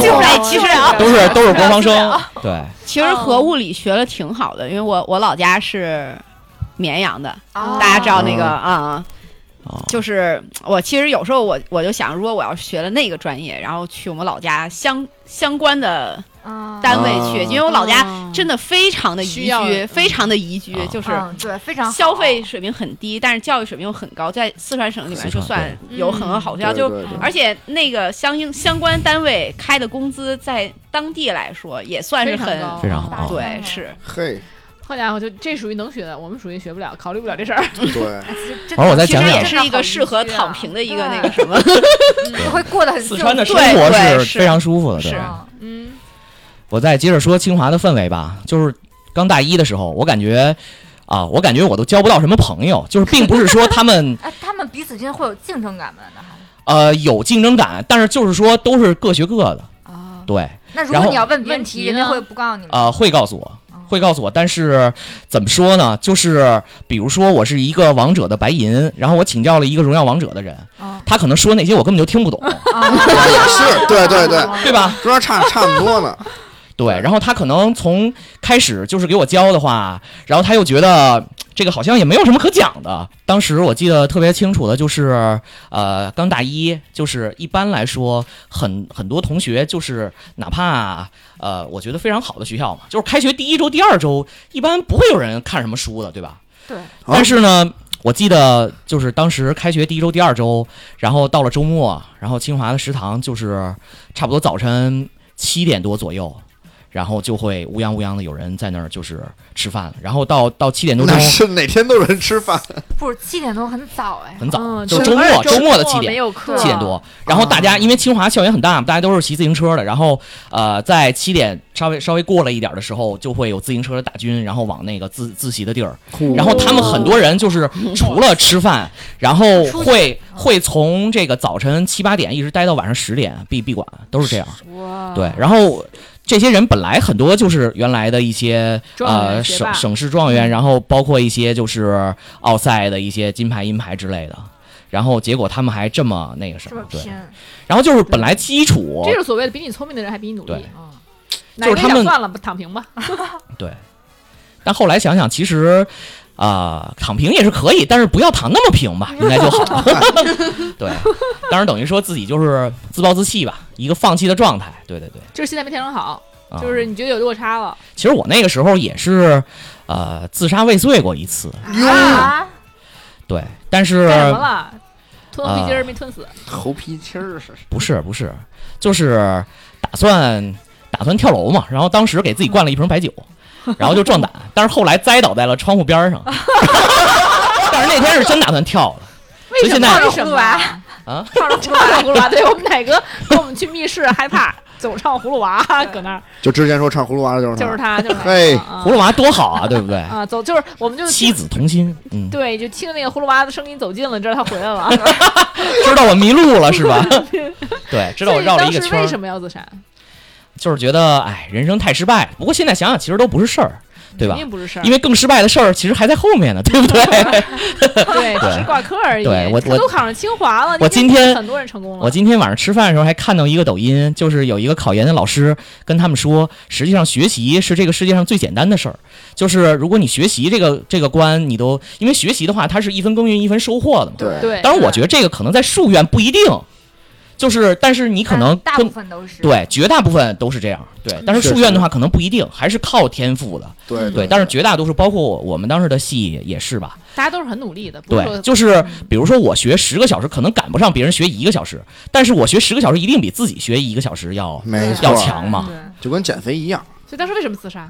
去过哎其实啊都是 都是国防生，对，其实核物理学的挺好的，因为我我老家是绵阳的，哦大家知道那个哦啊、啊，就是我其实有时候我我就想，如果我要是学了那个专业，然后去我们老家相相关的嗯单位去，啊。因为我老家哦真的非常的宜居，非常的宜居，啊。就是。嗯，对，非常消费水平很低，但是教育水平又很高，在四川省里面就算有很多好学校，就而且那个相应相关单位开的工资，在当地来说也算是很非常高。非常好。对，是。嘿，好家伙，就这属于能学的，我们属于学不了，考虑不了这事儿。对，这完我再其实讲讲也是一个适合躺平的一个那个什么，你会过得很四川的生活是是。非常舒服的，对。是。嗯，我再接着说清华的氛围吧，就是刚大一的时候，我感觉啊，我感觉我都交不到什么朋友，就是并不是说他们 哎，他们彼此之间会有竞争感吗？那还呃有竞争感，但是就是说都是各学各的，啊，对，那如果你要问问问题，人家会不告诉你吗？呃，会告诉我哦，会告诉我，但是怎么说呢？就是比如说我是一个王者的白银，然后我请教了一个荣耀王者的人，啊他可能说那些我根本就听不懂，啊，也是，对对对，对吧？中间差差不多呢。对，然后他可能从开始就是给我教的话，然后他又觉得这个好像也没有什么可讲的。当时我记得特别清楚的就是，呃，刚大一，就是一般来说，很很多同学就是哪怕呃，我觉得非常好的学校嘛，就是开学第一周、第二周，一般不会有人看什么书的，对吧？对，但是呢，我记得就是当时开学第一周、第二周，然后到了周末，然后清华的食堂就是差不多早晨七点多左右，然后就会乌泱乌泱的有人在那儿就是吃饭，然后到到七点多钟是哪天都有人吃饭，不是七点多很早哎，很早，嗯就是周末周末的七点。没有课，七点多，然后大家因为清华校园很大嘛，大家都是骑自行车的，然后呃，在七点稍微稍微过了一点的时候，就会有自行车的大军，然后往那个自自习的地儿，然后他们很多人就是除了吃饭，然后会会从这个早晨七八点一直待到晚上十点闭闭馆，都是这样。哇，对，然后这些人本来很多就是原来的一些呃省省市状元，然后包括一些就是奥赛的一些金牌银牌之类的。然后结果他们还这么那个什么，对，然后就是本来基础这是所谓的比你聪明的人还比你努力对。就是他们想算了吧，躺平吧。对，但后来想想，其实啊、躺平也是可以，但是不要躺那么平吧，应该就好。对，当然等于说自己就是自暴自弃吧，一个放弃的状态。对对对，就是现在没调整好，啊、就是你觉得有落差了。其实我那个时候也是呃自杀未遂过一次，啊，对，但是干什么了？吞皮筋儿没吞死，头皮筋儿是不是不是，就是打算打算跳楼嘛，然后当时给自己灌了一瓶白酒，然后就壮胆，但是后来栽倒在了窗户边儿上。但是那天是真打算跳了，为什么？所以现在为什么啊？啊，唱着葫芦娃，葫芦娃，对我们奶哥跟我们去密室害怕，总唱葫芦娃，搁那儿就之前说唱葫芦娃的就是就是他，就是他。嘿啊葫芦娃多好啊，对不对？啊，走就是我们就妻子同心，嗯，对，就听那个葫芦娃的声音走近了，知道他回来了。知道我迷路了是吧？对，知道我绕了一个圈为，什么要自杀？就是觉得哎，人生太失败了。不过现在想想，其实都不是事儿，对吧肯？定不是事儿，因为更失败的事儿其实还在后面呢，对不对？对，只是挂科而已。对我我都考上清华了，我今天很多人成功了。我今天晚上吃饭的时候还看到一个抖音，就是有一个考研的老师跟他们说，实际上学习是这个世界上最简单的事儿。就是如果你学习这个这个关，你都因为学习的话，它是一分耕耘一分收获的嘛。对对，当然，我觉得这个可能在数院不一定，就是但是你可能嗯大部分都是。对绝大部分都是这样。对，但是是是数院的话可能不一定，还是靠天赋的。对对，但是绝大多数，包括我我们当时的系也是吧。大家都是很努力的，对，就是比如说我学十个小时，可能赶不上别人学一个小时，但是我学十个小时一定比自己学一个小时要没要强嘛对就跟减肥一样。所以当时为什么自杀？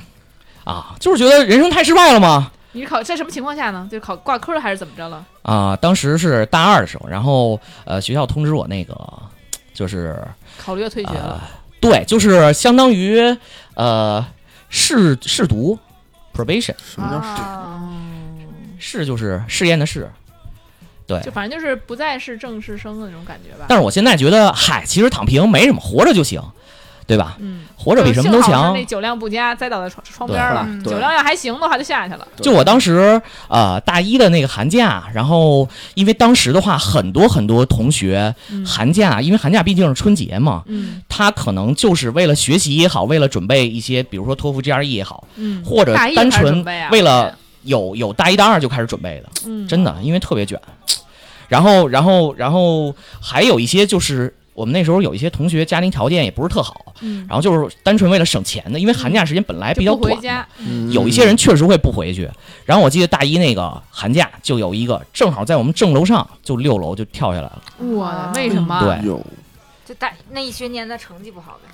啊，就是觉得人生太失败了吗。你是考在什么情况下呢？就考挂科了还是怎么着了？啊，当时是大二的时候，然后呃学校通知我那个就是考虑要退学了。对，就是相当于呃试试读 probation，什么叫啊试就是试验的试。对，就反正就是不再是正式生的那种感觉吧。但是我现在觉得，嗨，其实躺平没什么，活着就行，对吧？嗯，活着比什么都强那。酒量不佳，栽倒在窗窗边了。酒量要还行的话，就下去了。就我当时呃大一的那个寒假，然后因为当时的话，很多很多同学嗯寒假，因为寒假毕竟是春节嘛，嗯他可能就是为了学习也好，为了准备一些，比如说托福、GRE 也好，嗯，或者单纯为了有有大一大二就开始准备的，嗯，真的，因为特别卷。然后，然后，然后还有一些就是我们那时候有一些同学家庭条件也不是特好，嗯，然后就是单纯为了省钱的，因为寒假时间本来比较短有一些人确实会不回去。然后我记得大一那个寒假就有一个正好在我们正楼上，就六楼就跳下来了。我的为什么？对就大那一学年的成绩不好呗。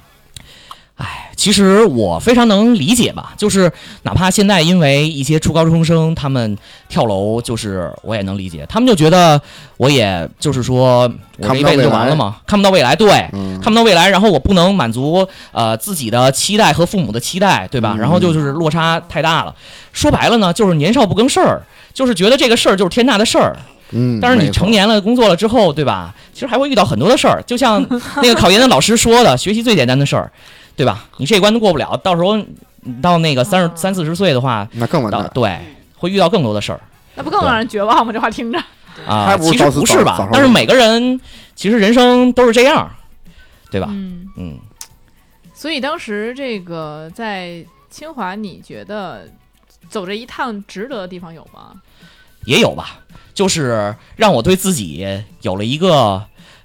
其实我非常能理解吧，就是哪怕现在因为一些初高中生他们跳楼，就是我也能理解，他们就觉得我也就是说我这一辈子就完了嘛，看不到未来，对，嗯看不到未来，然后我不能满足呃自己的期待和父母的期待，对吧？嗯然后就就是落差太大了。说白了呢，就是年少不更事儿，就是觉得这个事儿就是天大的事儿。嗯，但是你成年了，工作了之后，对吧？其实还会遇到很多的事儿，就像那个考研的老师说的，学习最简单的事儿，对吧？你这关都过不了，到时候你到那个三十哦三四十岁的话，那更完蛋。对，会遇到更多的事儿那不更让人绝望吗？这话听着，啊。其实不是吧？但是每个人其实人生都是这样，对吧？嗯，嗯，所以当时这个在清华，你觉得走这一趟值得的地方有吗？也有吧，就是让我对自己有了一个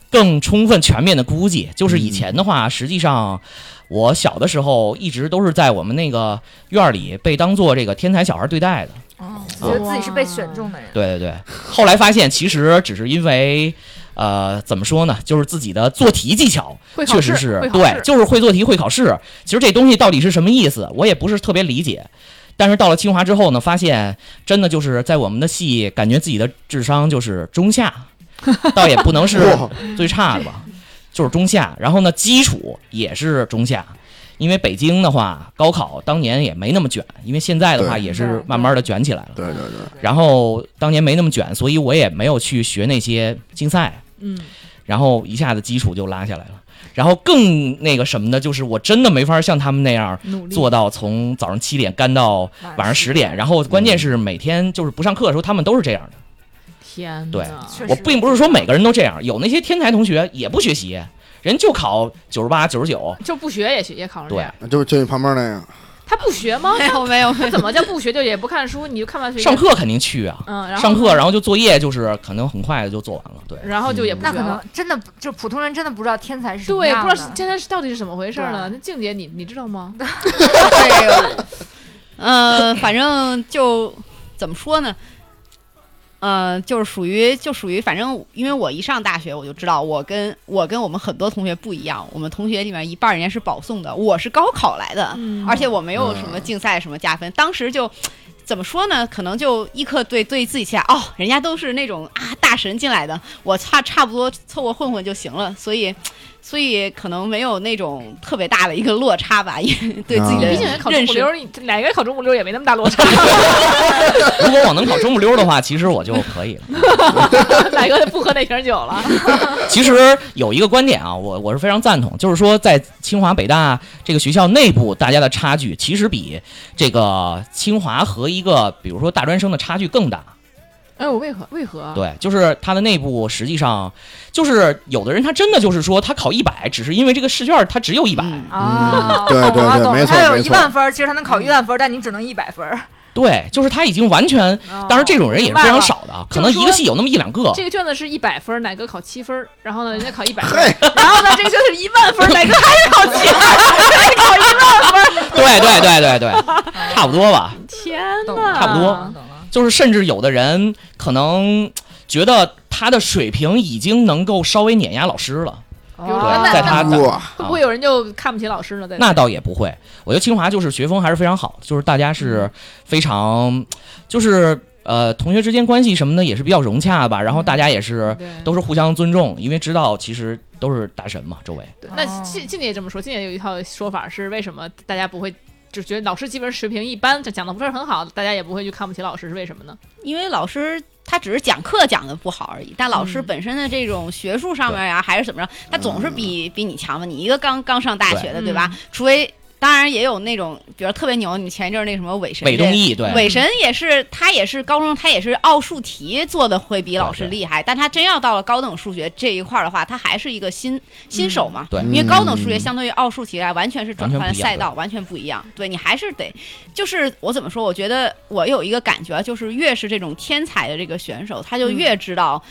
更充分、全面的估计。就是以前的话，实际上我小的时候一直都是在我们那个院儿里被当做这个天才小孩对待的。哦，觉得自己是被选中的人。对对对，后来发现其实只是因为。呃，怎么说呢？就是自己的做题技巧会考试确实是对就是会做题、会考试。其实这东西到底是什么意思，我也不是特别理解。但是到了清华之后呢，发现真的就是在我们的系，感觉自己的智商就是中下，倒也不能是最差的吧，就是中下。然后呢，基础也是中下，因为北京的话，高考当年也没那么卷，因为现在的话也是慢慢的卷起来了。对对对，然后当年没那么卷，所以我也没有去学那些竞赛，嗯，然后一下子基础就拉下来了。然后更那个什么的，就是我真的没法像他们那样做到从早上七点干到晚上十点，然后关键是每天就是不上课的时候，他们都是这样的。天对哪确实我并不是说每个人都这样，有那些天才同学也不学习，人就考九十八、九十九。就不学也学也考上这对样，就就你旁边那个，他不学吗？没有没有，他怎么叫不学？就也不看书，你就看完学上，课肯定去啊，嗯，然后上课然后就作业就是可能很快的就做完了。对，然后就也不那可能。真的就普通人真的不知道天才是什么对，不知道现在是到底是怎么回事呢？那静姐，你你知道吗？对，呃，反正就怎么说呢？呃，就是属于就属于，反正因为我一上大学我就知道，我跟我跟我们很多同学不一样，我们同学里面一半人家是保送的，我是高考来的，嗯而且我没有什么竞赛什么加分，当时就。怎么说呢？可能就一刻对对自己期待哦，人家都是那种啊大神进来的，我差差不多凑合混混就行了，所以，所以可能没有那种特别大的一个落差吧，也对自己的啊毕竟考中认识五流，你两个人考中五溜也没那么大落差，如果我能考中不溜的话，其实我就可以了。哪个不喝那瓶酒了？其实有一个观点啊，我我是非常赞同，就是说在清华、北大这个学校内部，大家的差距其实比这个清华和一个比如说大专生的差距更大。哎，我为何为何？对，就是它的内部实际上就是有的人他真的就是说他考一百，只是因为这个试卷他只有一百、嗯啊，对对对没错他有一万分，其实他能考一万分，但你只能一百分。对，就是他已经完全，哦当然这种人也是非常少的，啊，可能一个系有那么一两个。这个卷子是一百分，哪个考七分？然后呢，人家考一百分，然后呢，这个卷子是一万分，哪个还是考七分？还是考一万分？对对对对对，差不多吧。天懂呐，差不多懂了。就是甚至有的人可能觉得他的水平已经能够稍微碾压老师了，哦对，那那在他的，会不会有人就看不起老师呢？在那倒也不会。我觉得清华就是学风还是非常好，就是大家是非常，就是呃同学之间关系什么的也是比较融洽吧，然后大家也是都是互相尊重，因为知道其实都是大神嘛，周围。对那哦静静姐也这么说，静姐有一套说法是为什么大家不会就觉得老师基本水平一般，就讲的不是很好，大家也不会去看不起老师，是为什么呢？因为老师他只是讲课讲的不好而已，但老师嗯本身的这种学术上面呀、还是怎么着，他总是比比你强嘛。你一个刚刚上大学的，对对吧？除非当然也有那种，比如特别牛，你前一阵儿那什么韦神这韦东奕对，韦神也是，他也是高中，他也是奥数题做的会比老师厉害，但他真要到了高等数学这一块儿的话，他还是一个新新手嘛。对因为高等数学嗯相对于奥数题来，完全是转换赛道，完全不一样。对你还是得，就是我怎么说？我觉得我有一个感觉啊，就是越是这种天才的这个选手，他就越知道。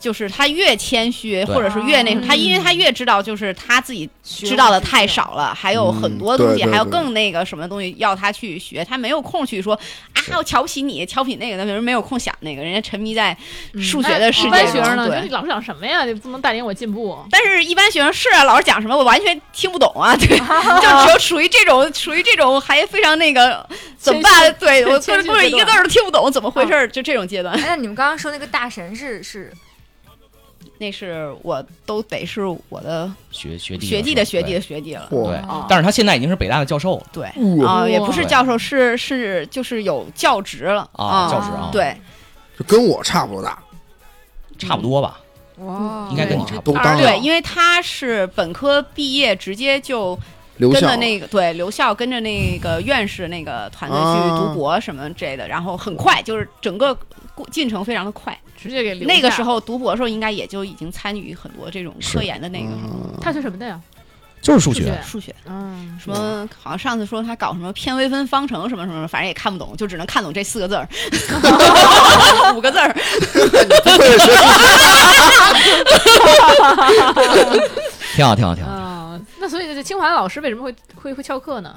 就是他越谦虚，或者是越那什么，他因为他越知道，就是他自己知道的太少了，还有很多东西，还有更那个什么东西要他去学，他没有空去说啊，我瞧不起你，瞧不起那个，那人没有空想那个，人家沉迷在数学的世界一。般学生呢，对说你老师讲什么呀？你不能带领我进步。但是，一般学生是啊，老师讲什么我完全听不懂啊，对，就只有属于这种，属于这种还非常那个怎么办？对我谦虚根本一个字儿都听不懂，怎么回事儿？就这种阶段，哎，那你们刚刚说那个大神是是那是我都得是我的学学弟学弟的学弟的学弟了。对但是他现在已经是北大的教授了对哇啊，也不是教授，是是就是有教职了啊，教职啊，，对，就跟我差不多大，差不多吧，哇应该跟你差不多。都当对，因为他是本科毕业，直接就留校跟着那个对留校，跟着那个院士那个团队去读博什么之类的，然后很快，就是整个过进程非常的快。直接给留那个时候读博的时候，应该也就已经参与很多这种科研的那个嗯他学什么的呀？就是数学数学，数学，嗯，什么好像上次说他搞什么偏微分方程什么什么，反正也看不懂，就只能看懂这四个字儿，五个字儿。挺好，挺好，挺好啊，那所以这清华的老师为什么会会会翘课呢？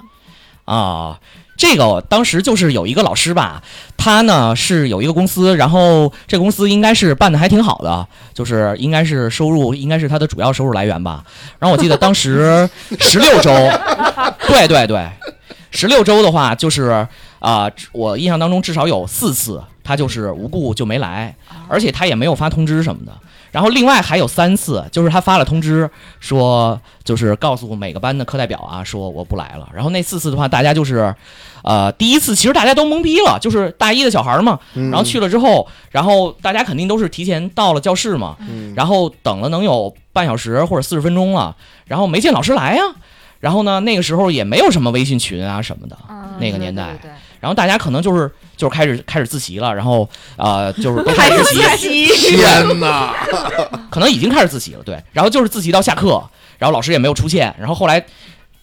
啊。这个当时就是有一个老师吧，他呢是有一个公司，然后这公司应该是办的还挺好的，就是应该是收入应该是他的主要收入来源吧。然后我记得当时十六周，对对对，十六周的话就是啊、我印象当中至少有四次他就是无故就没来，而且他也没有发通知什么的。然后另外还有三次，就是他发了通知说，就是告诉每个班的课代表啊，说我不来了。然后那四次的话，大家就是，呃，第一次其实大家都懵逼了，就是大一的小孩嘛，嗯然后去了之后，然后大家肯定都是提前到了教室嘛，嗯然后等了能有半小时或者四十分钟了，然后没见老师来呀。然后呢，那个时候也没有什么微信群啊什么的，嗯那个年代对对对然后大家可能就是就是开始开始自习了，然后呃就是都开始自习，天哪，可能已经开始自习了，对，然后就是自习到下课，然后老师也没有出现，然后后来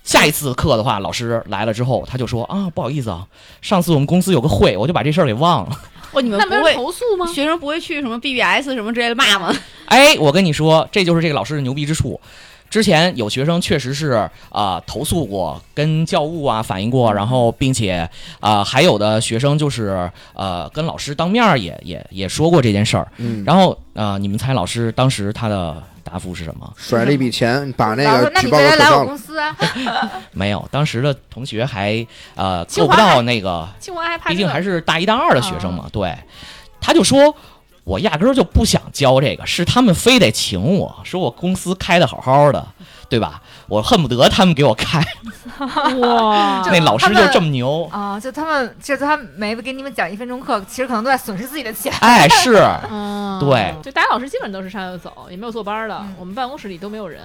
下一次课的话，老师来了之后，他就说啊，不好意思啊，上次我们公司有个会，我就把这事儿给忘了。哦，你们那没人不会投诉吗？学生不会去什么 BBS 什么之类的骂吗？哎，我跟你说，这就是这个老师的牛逼之处。之前有学生确实是啊、投诉过，跟教务啊反映过，然后并且啊、还有的学生就是呃跟老师当面儿也也也说过这件事儿。嗯，然后啊、你们猜老师当时他的答复是什么？甩了一笔钱，把那个举报你别来我。公司啊，没有，当时的同学还呃清华还够不到那个清华还怕毕竟还是大一大二的学生嘛，对，他就说。我压根儿就不想教这个，是他们非得请我，说我公司开的好好的，对吧？我恨不得他们给我开，哇，那老师就这么牛，啊，就他们，就他每次给你们讲一分钟课，其实可能都在损失自己的钱。哎，是，嗯，对就大家老师基本都是上来就走，也没有坐班的。嗯我们办公室里都没有人，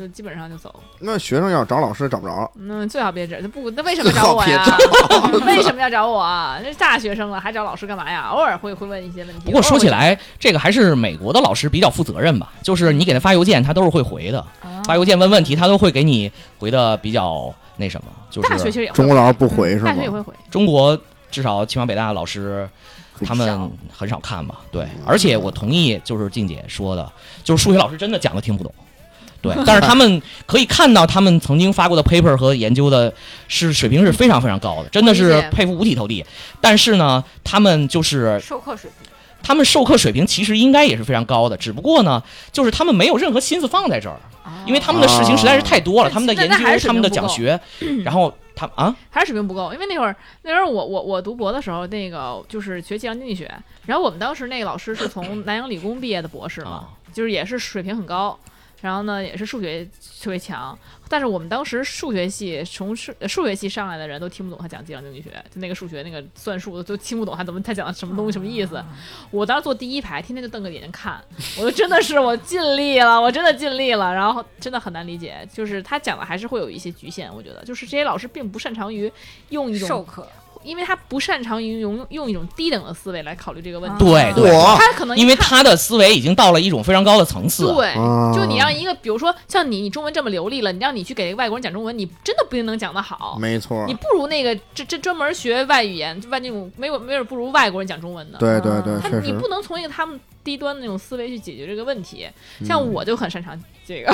就基本上就走。那学生要找老师找不着，那，最好别找，不，那为什么找 我呀？为什么要找我啊？那是大学生了，还找老师干嘛呀？偶尔会会问一些问题。不过说起来，这个还是美国的老师比较负责任吧，就是你给他发邮件，他都是会回的，啊发邮件问问题，他都会给你回的比较那什么，就是大学其实也会中国老师不回是吗大？学也会回。中国至少清华北大的老师他们很少看吧？对，而且我同意，就是静姐说的，就是数学老师真的讲的听不懂。对，但是他们可以看到，他们曾经发过的 paper 和研究的是水平是非常非常高的，真的是佩服五体投地。但是呢，他们就是授课水平，他们授课水平其实应该也是非常高的，只不过呢，就是他们没有任何心思放在这儿，因为他们的事情实在是太多了，哦他们的研究、他们的讲学，然后他啊，还是水平不够，因为那会儿那会儿我我我读博的时候，那个就是学计量经济学，然后我们当时那个老师是从南洋理工毕业的博士嘛，啊就是也是水平很高，然后呢也是数学特别强，但是我们当时数学系从数呃数学系上来的人都听不懂他讲计量经济学，就那个数学那个算术都听不懂他怎么他讲的什么东西什么意思。我当时坐第一排，天天就瞪个眼睛看，我就真的是我尽力了，我真的尽力了，然后真的很难理解，就是他讲的还是会有一些局限，我觉得就是这些老师并不擅长于用一种，授课，因为他不擅长于用用一种低等的思维来考虑这个问题，对对，他可能因为他的思维已经到了一种非常高的层次。对，啊就你让一个，比如说像你，你中文这么流利了，你让你去给外国人讲中文，你真的不一定能讲得好。没错你，不如那个这这专门学外语言，外那种没有没有不如外国人讲中文的。对对对，他你不能从一个他们低端的那种思维去解决这个问题。嗯像我就很擅长这个，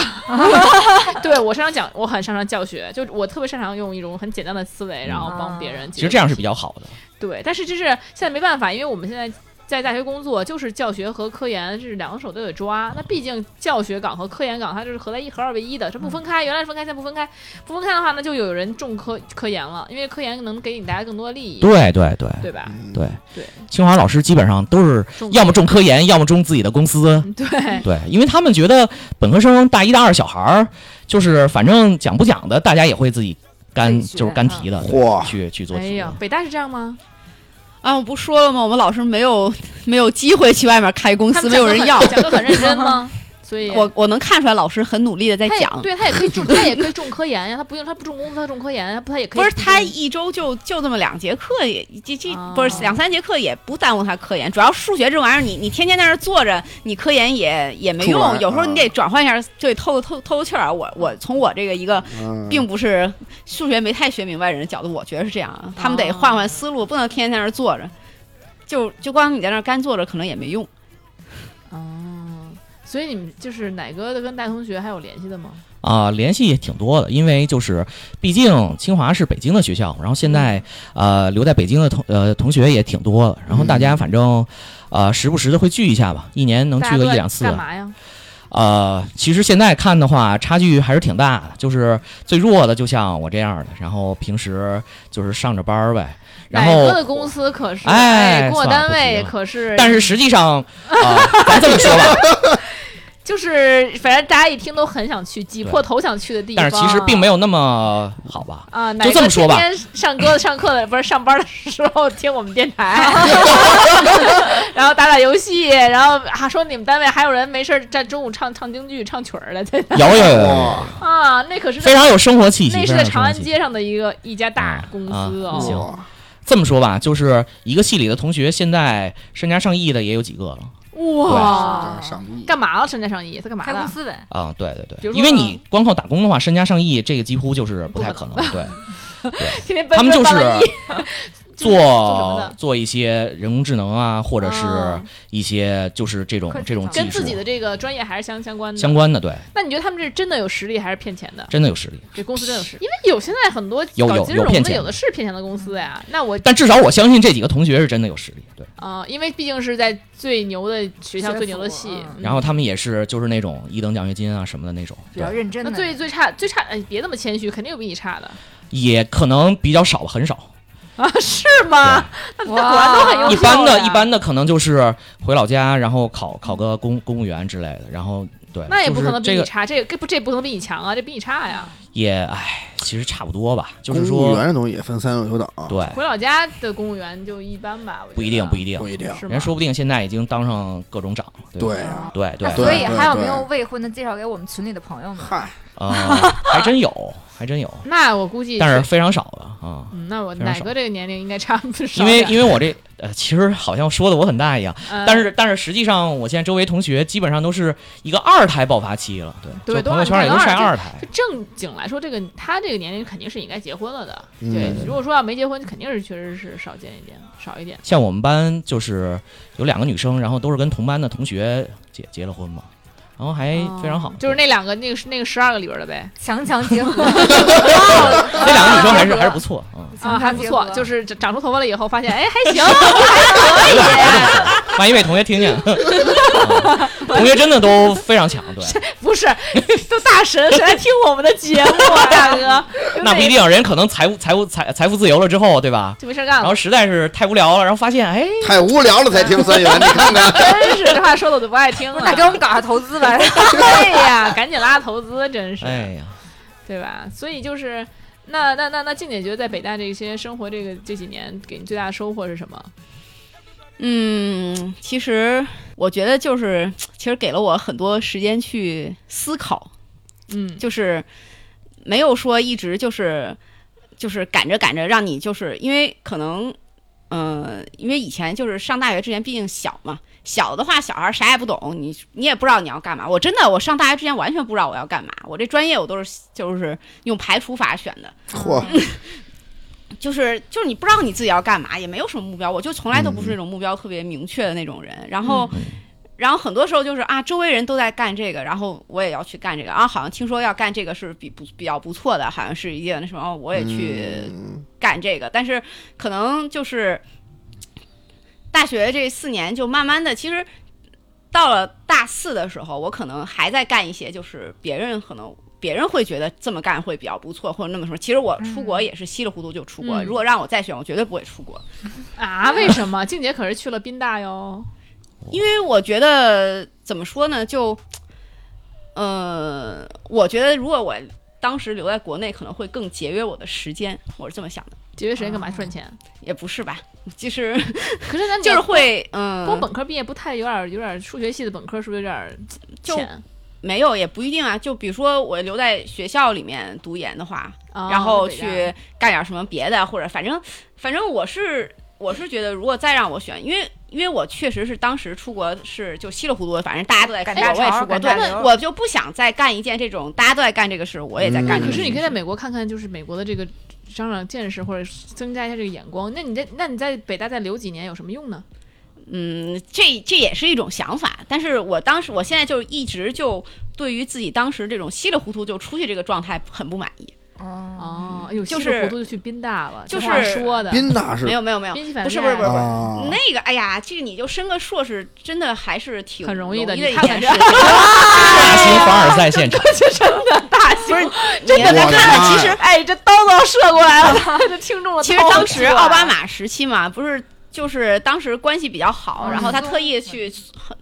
对我擅长讲，我很擅长教学，就我特别擅长用一种很简单的思维，然后帮别人解决这样是比较好的。对，但是就是现在没办法，因为我们现在在大学工作，就是教学和科研是两个手都得抓。那毕竟教学岗和科研岗它就是合在一合二为一的，这不分开。原来是分开，现在不分开。不分开的话，那就有人重科科研了，因为科研能给你带来更多的利益，对对对对吧？对对，清华老师基本上都是要么重科研，要么重自己的公司。对对，因为他们觉得本科生大一大二小孩儿，就是反正讲不讲的，大家也会自己干就是干题的，去去做题。哎呀，北大是这样吗？啊，我不说了吗？我们老师没有没有机会去外面开公司，没有人要。讲的很认真吗？所以我我能看出来老师很努力的在讲，对他也可以种，他也可以重科研呀，他不用 他不重工资，他重科研呀，不他也可以不是他一周就就这么两节课，也这这哦不是两三节课也不耽误他科研。主要数学这玩意儿，你你天天在那儿坐着，你科研也也没用。有时候你啊得转换一下，就得透透透透气儿啊。我我从我这个一个嗯并不是数学没太学明白人的角度，我觉得是这样啊。他们得换换思路，不能天天在那儿坐着。就就光你在那儿干坐着，可能也没用。哦，所以你们就是奶哥的跟大同学还有联系的吗？啊、联系也挺多的，因为就是毕竟清华是北京的学校，然后现在呃留在北京的同呃同学也挺多的，然后大家反正呃时不时的会聚一下吧，一年能聚个一两次。干嘛呀？呃，其实现在看的话，差距还是挺大的。就是最弱的，就像我这样的，然后平时就是上着班儿呗。然后，的公司可是哎工作算了不单位可是，但是实际上，啊、咱这么说吧，就是反正大家一听都很想去，挤破头想去的地方。但是其实并没有那么好吧。啊，哪就这么说吧天天上歌上课的不是上班的时候听我们电台 然后打打游戏，然后还说你们单位还有人没事儿在中午唱唱京剧、唱曲儿的，在那有有有有啊，那可是非常有生活气息。那是在长安街上的一个一家大公司啊哦。这么说吧，就是一个系里的同学，现在身家上亿的也有几个了。哇，上亿，干嘛了？身家上亿，他干嘛了？开公司呗。啊，对对对，比如说因为你光靠打工的话，身家上亿这个几乎就是不太可能。对，天天奔他们就是奔半个亿就是做什么做的？做一些人工智能啊，或者是啊一些就是这种这种技术跟自己的这个专业还是相相关的。相关的，对，那你觉得他们这是真的有实力，还是骗钱的？真的有实力。这公司真的有实力，因为有现在很多有有搞金融的，有的是骗钱的公司呀。那我但至少我相信这几个同学是真的有实力，对。啊、因为毕竟是在最牛的学校、最牛的系，然后他们也是就是那种一等奖学金啊什么的那种，比较认真的。最最差最差，哎，别那么谦虚，肯定有比你差的也可能比较少，很少。啊？是吗？那果然哇都很优秀一般的一般的可能就是回老家，然后考考个公公务员之类的，然后对，那也不可能比就是这个你差，这个这不这不能比你强啊，这比你差呀。也唉，其实差不多吧，就是说公务员这东西也分三六九等，对，回老家的公务员就一般吧，不一定不一定。不，一定。人说不定现在已经当上各种长，对吧？对啊，对对，所以还有没有未婚的介绍给我们群里的朋友们？嗨，啊，还真有，还真有，那我估计但是非常少了啊。嗯，那我奶哥这个年龄应该差不多少因为，因为我这呃，其实好像说的我很大一样，呃但是但是实际上，我现在周围同学基本上都是一个二胎爆发期了，对，对就朋友圈也都晒二胎就，正经来说，这个他这个年龄肯定是应该结婚了的。嗯对，如果说要没结婚，肯定是确实是少见一点，少一点。像我们班就是有两个女生，然后都是跟同班的同学结结了婚嘛，然后还非常好哦，就是那两个那个那个十二个里边的呗。强强结合，那两个女生还是还是不错啊。啊，还不错，就是长长出头发了以后，发现哎还行，还可以万一被同学听见，啊 同学真的都非常强，对，不是都大神，谁来听我们的节目啊，大哥？那不一定，人可能财务财务财财富自由了之后，对吧？就没事干了。然后实在是太无聊了，然后发现哎，太无聊了才听三元，你看看。真是这话说的我都不爱听了。那给我们搞下投资吧。对呀，赶紧拉投资，真是，哎呀，对吧？所以就是，那那那那静姐觉得在北大这些生活这个这几年，给你最大的收获是什么？嗯，其实我觉得就是，其实给了我很多时间去思考，嗯，就是没有说一直就是就是赶着赶着让你就是因为可能，呃，因为以前就是上大学之前毕竟小嘛，小的话小孩啥也不懂，你你也不知道你要干嘛。我真的我上大学之前完全不知道我要干嘛，我这专业我都是就是用排除法选的，嚯，就是就是你不知道你自己要干嘛，也没有什么目标，我就从来都不是那种目标特别明确的那种人。然后，然后很多时候就是啊，周围人都在干这个，然后我也要去干这个啊，好像听说要干这个是比不比较不错的，好像是一件那什么，我也去嗯干这个。但是可能就是大学这四年，就慢慢的，其实到了大四的时候，我可能还在干一些，就是别人可能。别人会觉得这么干会比较不错，或者那么说。其实我出国也是稀里糊涂就出国。嗯如果让我再选，我绝对不会出国，啊？为什么？静姐可是去了宾大哟。因为我觉得怎么说呢，就，呃，我觉得如果我当时留在国内，可能会更节约我的时间。我是这么想的，节约时间干嘛赚钱？也不是吧？就是可是咱就是会，嗯，光本科毕业不太有点有点数学系的本科是不是有点就浅？没有，也不一定啊。就比如说我留在学校里面读研的话，啊然后去干点什么别的，或者反正反正我是我是觉得，如果再让我选，因为因为我确实是当时出国是就稀里糊涂的，反正大家都在出国，赶大潮我也出国，对我就不想再干一件这种大家都在干这个事，我也在干嗯这个事。可是你可以在美国看看，就是美国的这个长长见识，或者增加一下这个眼光。那你在那你在北大再留几年有什么用呢？嗯，这这也是一种想法，但是我当时我现在就一直就对于自己当时这种稀里糊涂就出去这个状态很不满意。哦，哦，哎呦，就是糊涂就去宾大了，就是说的。宾大是没有没有没有，不是不是不是不是。啊，那个，哎呀，这个你就升个硕士，真的还是挺很容易的你看看这的一件事。大型凡尔赛现场，真的大型真的，看妈呀其实哎，这刀都要射过来了，这听众了。其实当时奥巴马时期嘛，不是就是当时关系比较好，嗯然后他特意去，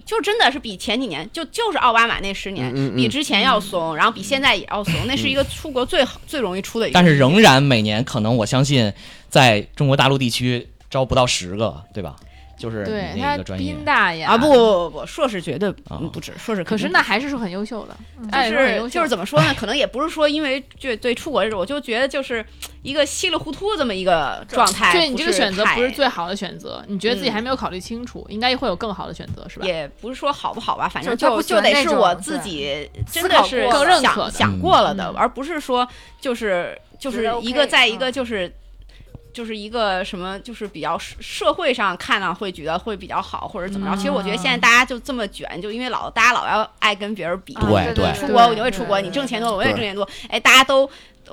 就真的是比前几年就就是奥巴马那十年、比之前要松，然后比现在也要松，那是一个出国最好最容易出的一个。但是仍然每年可能我相信在中国大陆地区招不到十个，对吧？就是对他个专业宾大呀啊不不不不，硕士绝对不止，硕士可是那还是说很优秀的，就哎说很优秀是就是怎么说呢？可能也不是说因为就对出国这种，我就觉得就是一个稀里糊涂这么一个状态。对你这个选择不是最好的选择，你觉得自己嗯还没有考虑清楚，应该会有更好的选择，是吧？也不是说好不好吧，反正就就就得是我自己真的是更认可的想想过了的，嗯而不是说就是就是一个在一个嗯就是就是一个什么，就是比较社社会上看到会觉得会比较好，或者怎么着。其实我觉得现在大家就这么卷，就因为老大家老要爱跟别人比，啊对对出国我就会出国，你挣钱多我也挣钱多，哎，大家都。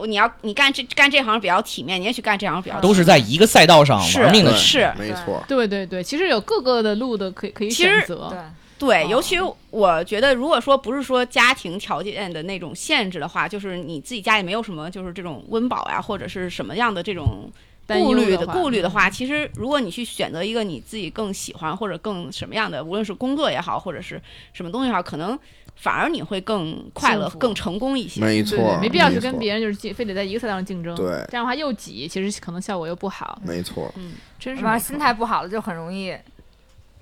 你要你干这干这行比较体面，你也去干这行比较都是在一个赛道上是玩命的是没错，对对对，其实有各个的路的可以可以选择。对，尤其我觉得，如果说不是说家庭条件的那种限制的话，就是你自己家里没有什么就是这种温饱呀，或者是什么样的这种顾虑的顾虑的话，其实如果你去选择一个你自己更喜欢或者更什么样的，无论是工作也好，或者是什么东西也好，可能反而你会更快乐、更成功一些。没错对对，，没必要去跟别人就是竞非得在一个赛道上竞争。对这样的话又挤，其实可能效果又不好。没错，嗯真是反正心态不好了就很容易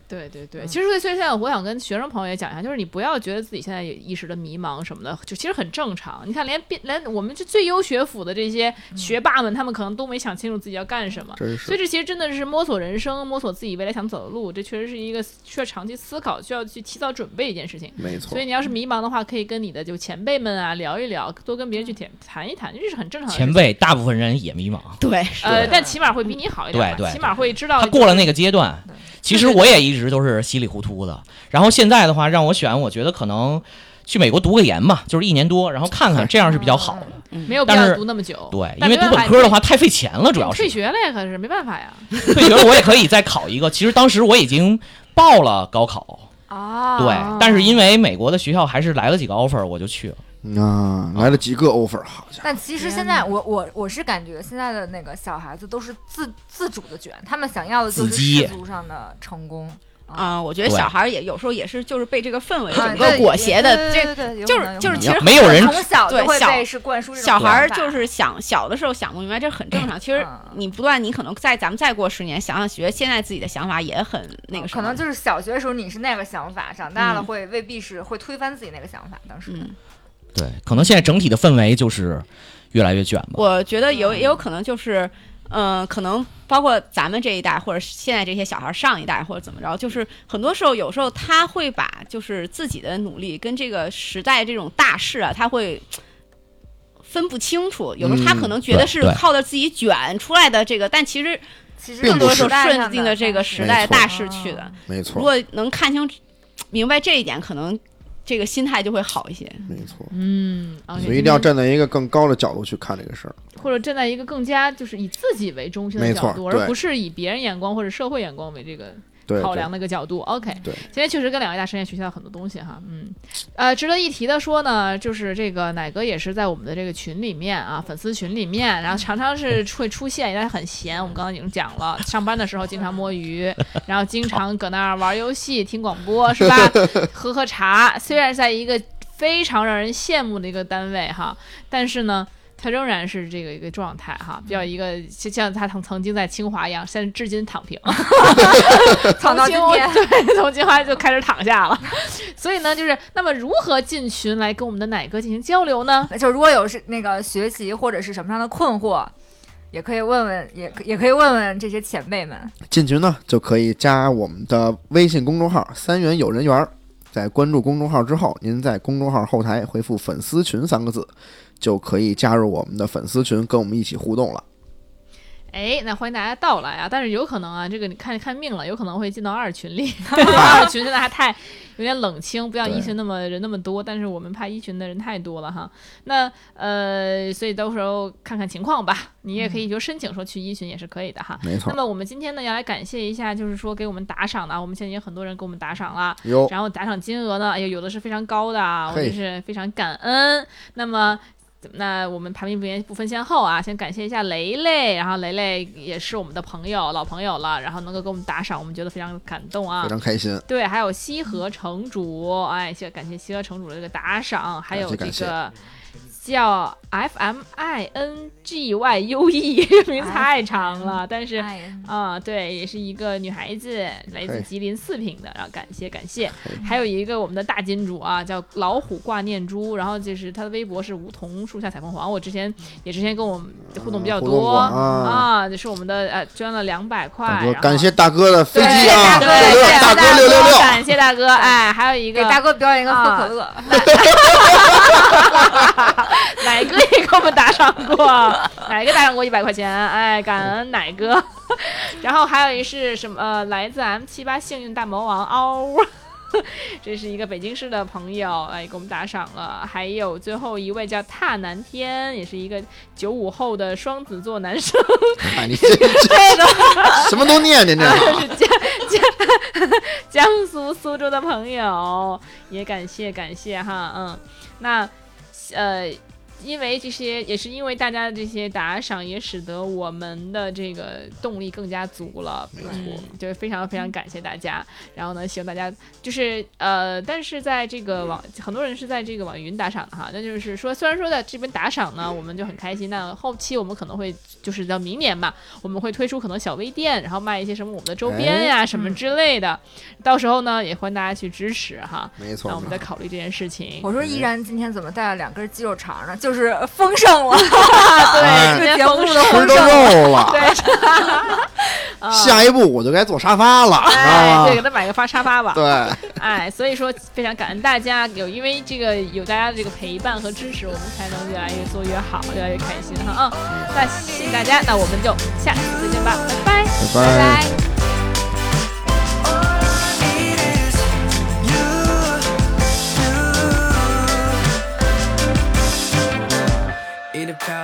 对对对，嗯其实所以现在我想跟学生朋友也讲一下，就是你不要觉得自己现在有一时的迷茫什么的，就其实很正常。你看，连变连我们这最优学府的这些学霸们，他们可能都没想清楚自己要干什么。所以这其实真的是摸索人生，摸索自己未来想走的路，这确实是一个需要长期思考、需要去提早准备一件事情。没错所以，你要是迷茫的话，可以跟你的就前辈们啊聊一聊，多跟别人去谈谈一谈，这是很正常的。前辈，大部分人也迷茫。对，呃，但起码会比你好一点吧，对对起码会知道他过了那个阶段，其实我也一直都是稀里糊涂的。然后现在的话，让我选，我觉得可能去美国读个研吧，就是一年多，然后看看，这样是比较好的。没有必要但是读那么久。对，因为读本科的话太费钱了，主要是退学了呀，可是没办法呀。退学了，我也可以再考一个。其实当时我已经报了高考，啊对，但是因为美国的学校还是来了几个 offer，我就去了。啊，来了几个 offer，好家伙，但其实现在我我我是感觉现在的那个小孩子都是自自主的卷，他们想要的就是世俗上的成功。啊、我觉得小孩儿也有时候也是就是被这个氛围啊整个裹挟的，这对对对就是有可能就是其实没有人从小就对小会被是灌输这种小孩儿就是想小的时候想不明白，这很正常。其实嗯你不断，你可能在咱们再过十年想想学现在自己的想法也很那个什么，可能就是小学的时候你是那个想法，长大了嗯会未必是会推翻自己那个想法。当时，嗯，对，可能现在整体的氛围就是越来越卷吧。我觉得有也有可能就是，嗯、可能包括咱们这一代，或者现在这些小孩上一代，或者怎么着，就是很多时候有时候他会把就是自己的努力跟这个时代这种大势啊，他会。分不清楚，有时候他可能觉得是靠着自己卷出来的这个，但其实其实更多时候时代上顺应着这个时代大势去的。如没错，如果能看清、明白这一点，可能这个心态就会好一些。没错，嗯，所以一定要站在一个更高的角度去看这个事儿。或者站在一个更加就是以自己为中心的角度，而不是以别人眼光或者社会眼光为这个考量的一个角度。OK，对今天确实跟两位大师也学习到很多东西哈，嗯，呃，值得一提的说呢，就是这个奶哥也是在我们的这个群里面啊，粉丝群里面，然后常常是会出现，因为很闲，我们刚刚已经讲了，上班的时候经常摸鱼，然后经常搁那儿玩游戏、听广播，是吧？喝喝茶，虽然在一个非常让人羡慕的一个单位哈，但是呢。他仍然是这个一个状态哈，比较一个就像他曾曾经在清华一样，现在至今躺平。躺到今天，对，从清华就开始躺下了。所以呢，就是那么如何进群来跟我们的奶哥进行交流呢？就如果有是那个学习或者是什么样的困惑，也可以问问，也也可以问问这些前辈们。进群呢，就可以加我们的微信公众号“三元有人缘”。在关注公众号之后，您在公众号后台回复“粉丝群”三个字，就可以加入我们的粉丝群，跟我们一起互动了。哎，那欢迎大家到来啊！但是有可能啊，这个你看看命了，有可能会进到二群里。二群现在还太有点冷清，不像一群那么人那么多。但是我们怕一群的人太多了哈。那呃，所以到时候看看情况吧。你也可以就申请说去一群也是可以的哈。没错那，么我们今天呢要来感谢一下，就是说给我们打赏的啊，我们现在也有很多人给我们打赏了。哟，然后打赏金额呢，哎呦，有的是非常高的啊，我嘿真是非常感恩。那么。那我们排名不言不分先后啊，先感谢一下雷雷，然后雷雷也是我们的朋友，老朋友了，然后能够给我们打赏，我们觉得非常感动啊非。常开心。对，还有西河城主，哎，谢感谢西河城主的这个打赏，还有这个叫 F M I N G Y U E，这名字太长了，但是哎，啊、对，也是一个女孩子，来自吉林四平的，然后感谢感谢，还有一个我们的大金主啊，叫老虎挂念珠，然后就是他的微博是梧桐树下采凤凰，我之前也之前跟我们互动比较多过啊。就是我们的呃捐了两百块，感谢大哥的飞对机啊，大哥六六六，感谢大哥，哎，还有一个给大哥表演一个喝可乐，奶哥也给我们打赏过，哪个打赏过一百块钱？哎，感恩奶哥。然后还有一是什么？呃，来自 M 七八幸运大魔王嗷。这是一个北京市的朋友，哎，给我们打赏了。还有最后一位叫踏南天，也是一个九五后的双子座男生，哎，你 这这什么都念念这是江江江苏苏州的朋友，也感谢感谢哈，嗯，那呃。因为这些，也是因为大家的这些打赏，也使得我们的这个动力更加足了。没错，就是非常非常感谢大家。然后呢，希望大家就是呃，但是在这个网，很多人是在这个网云打赏的哈。那就是说，虽然说在这边打赏呢，我们就很开心。那后期我们可能会就是到明年吧，我们会推出可能小微店，然后卖一些什么我们的周边呀什么之类的。到时候呢，也欢迎大家去支持哈。没错，那我们再考虑这件事情。我说依然今天怎么带了两根鸡肉肠呢？就。就是丰盛了，对，这节目的吃的肉了。对，下一步我就该做沙发了，哎，对，给他买个发沙发吧。对，哎，所以说非常感恩大家，有因为这个有大家的这个陪伴和支持，我们才能越来越做越好，越来越开心哈。嗯，那谢谢大家，那我们就下次再见吧，拜拜，拜拜。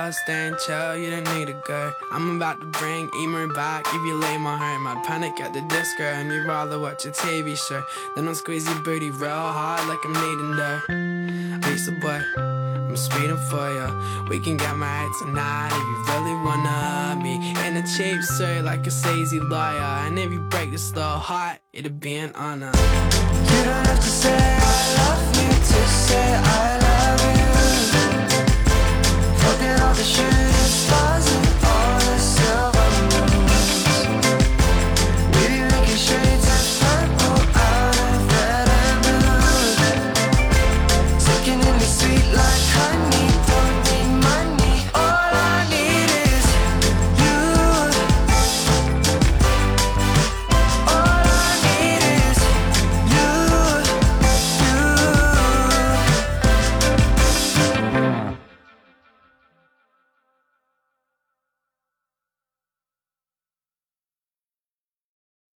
A stand chill, you don't need a girl. I'm about to bring Emer back. If you lay my heart, my panic at the disco. And you'd rather watch a TV show. Then I'll squeeze your booty real hard like I'm needing dirt. Lisa boy, I'm speeding for you. We can get married tonight if you really wanna be in a cheap suit like a sleazy lawyer. And if you break this little heart, it'll be an honor. You don't have to say I love you to say I love you. the shirt is buzzing.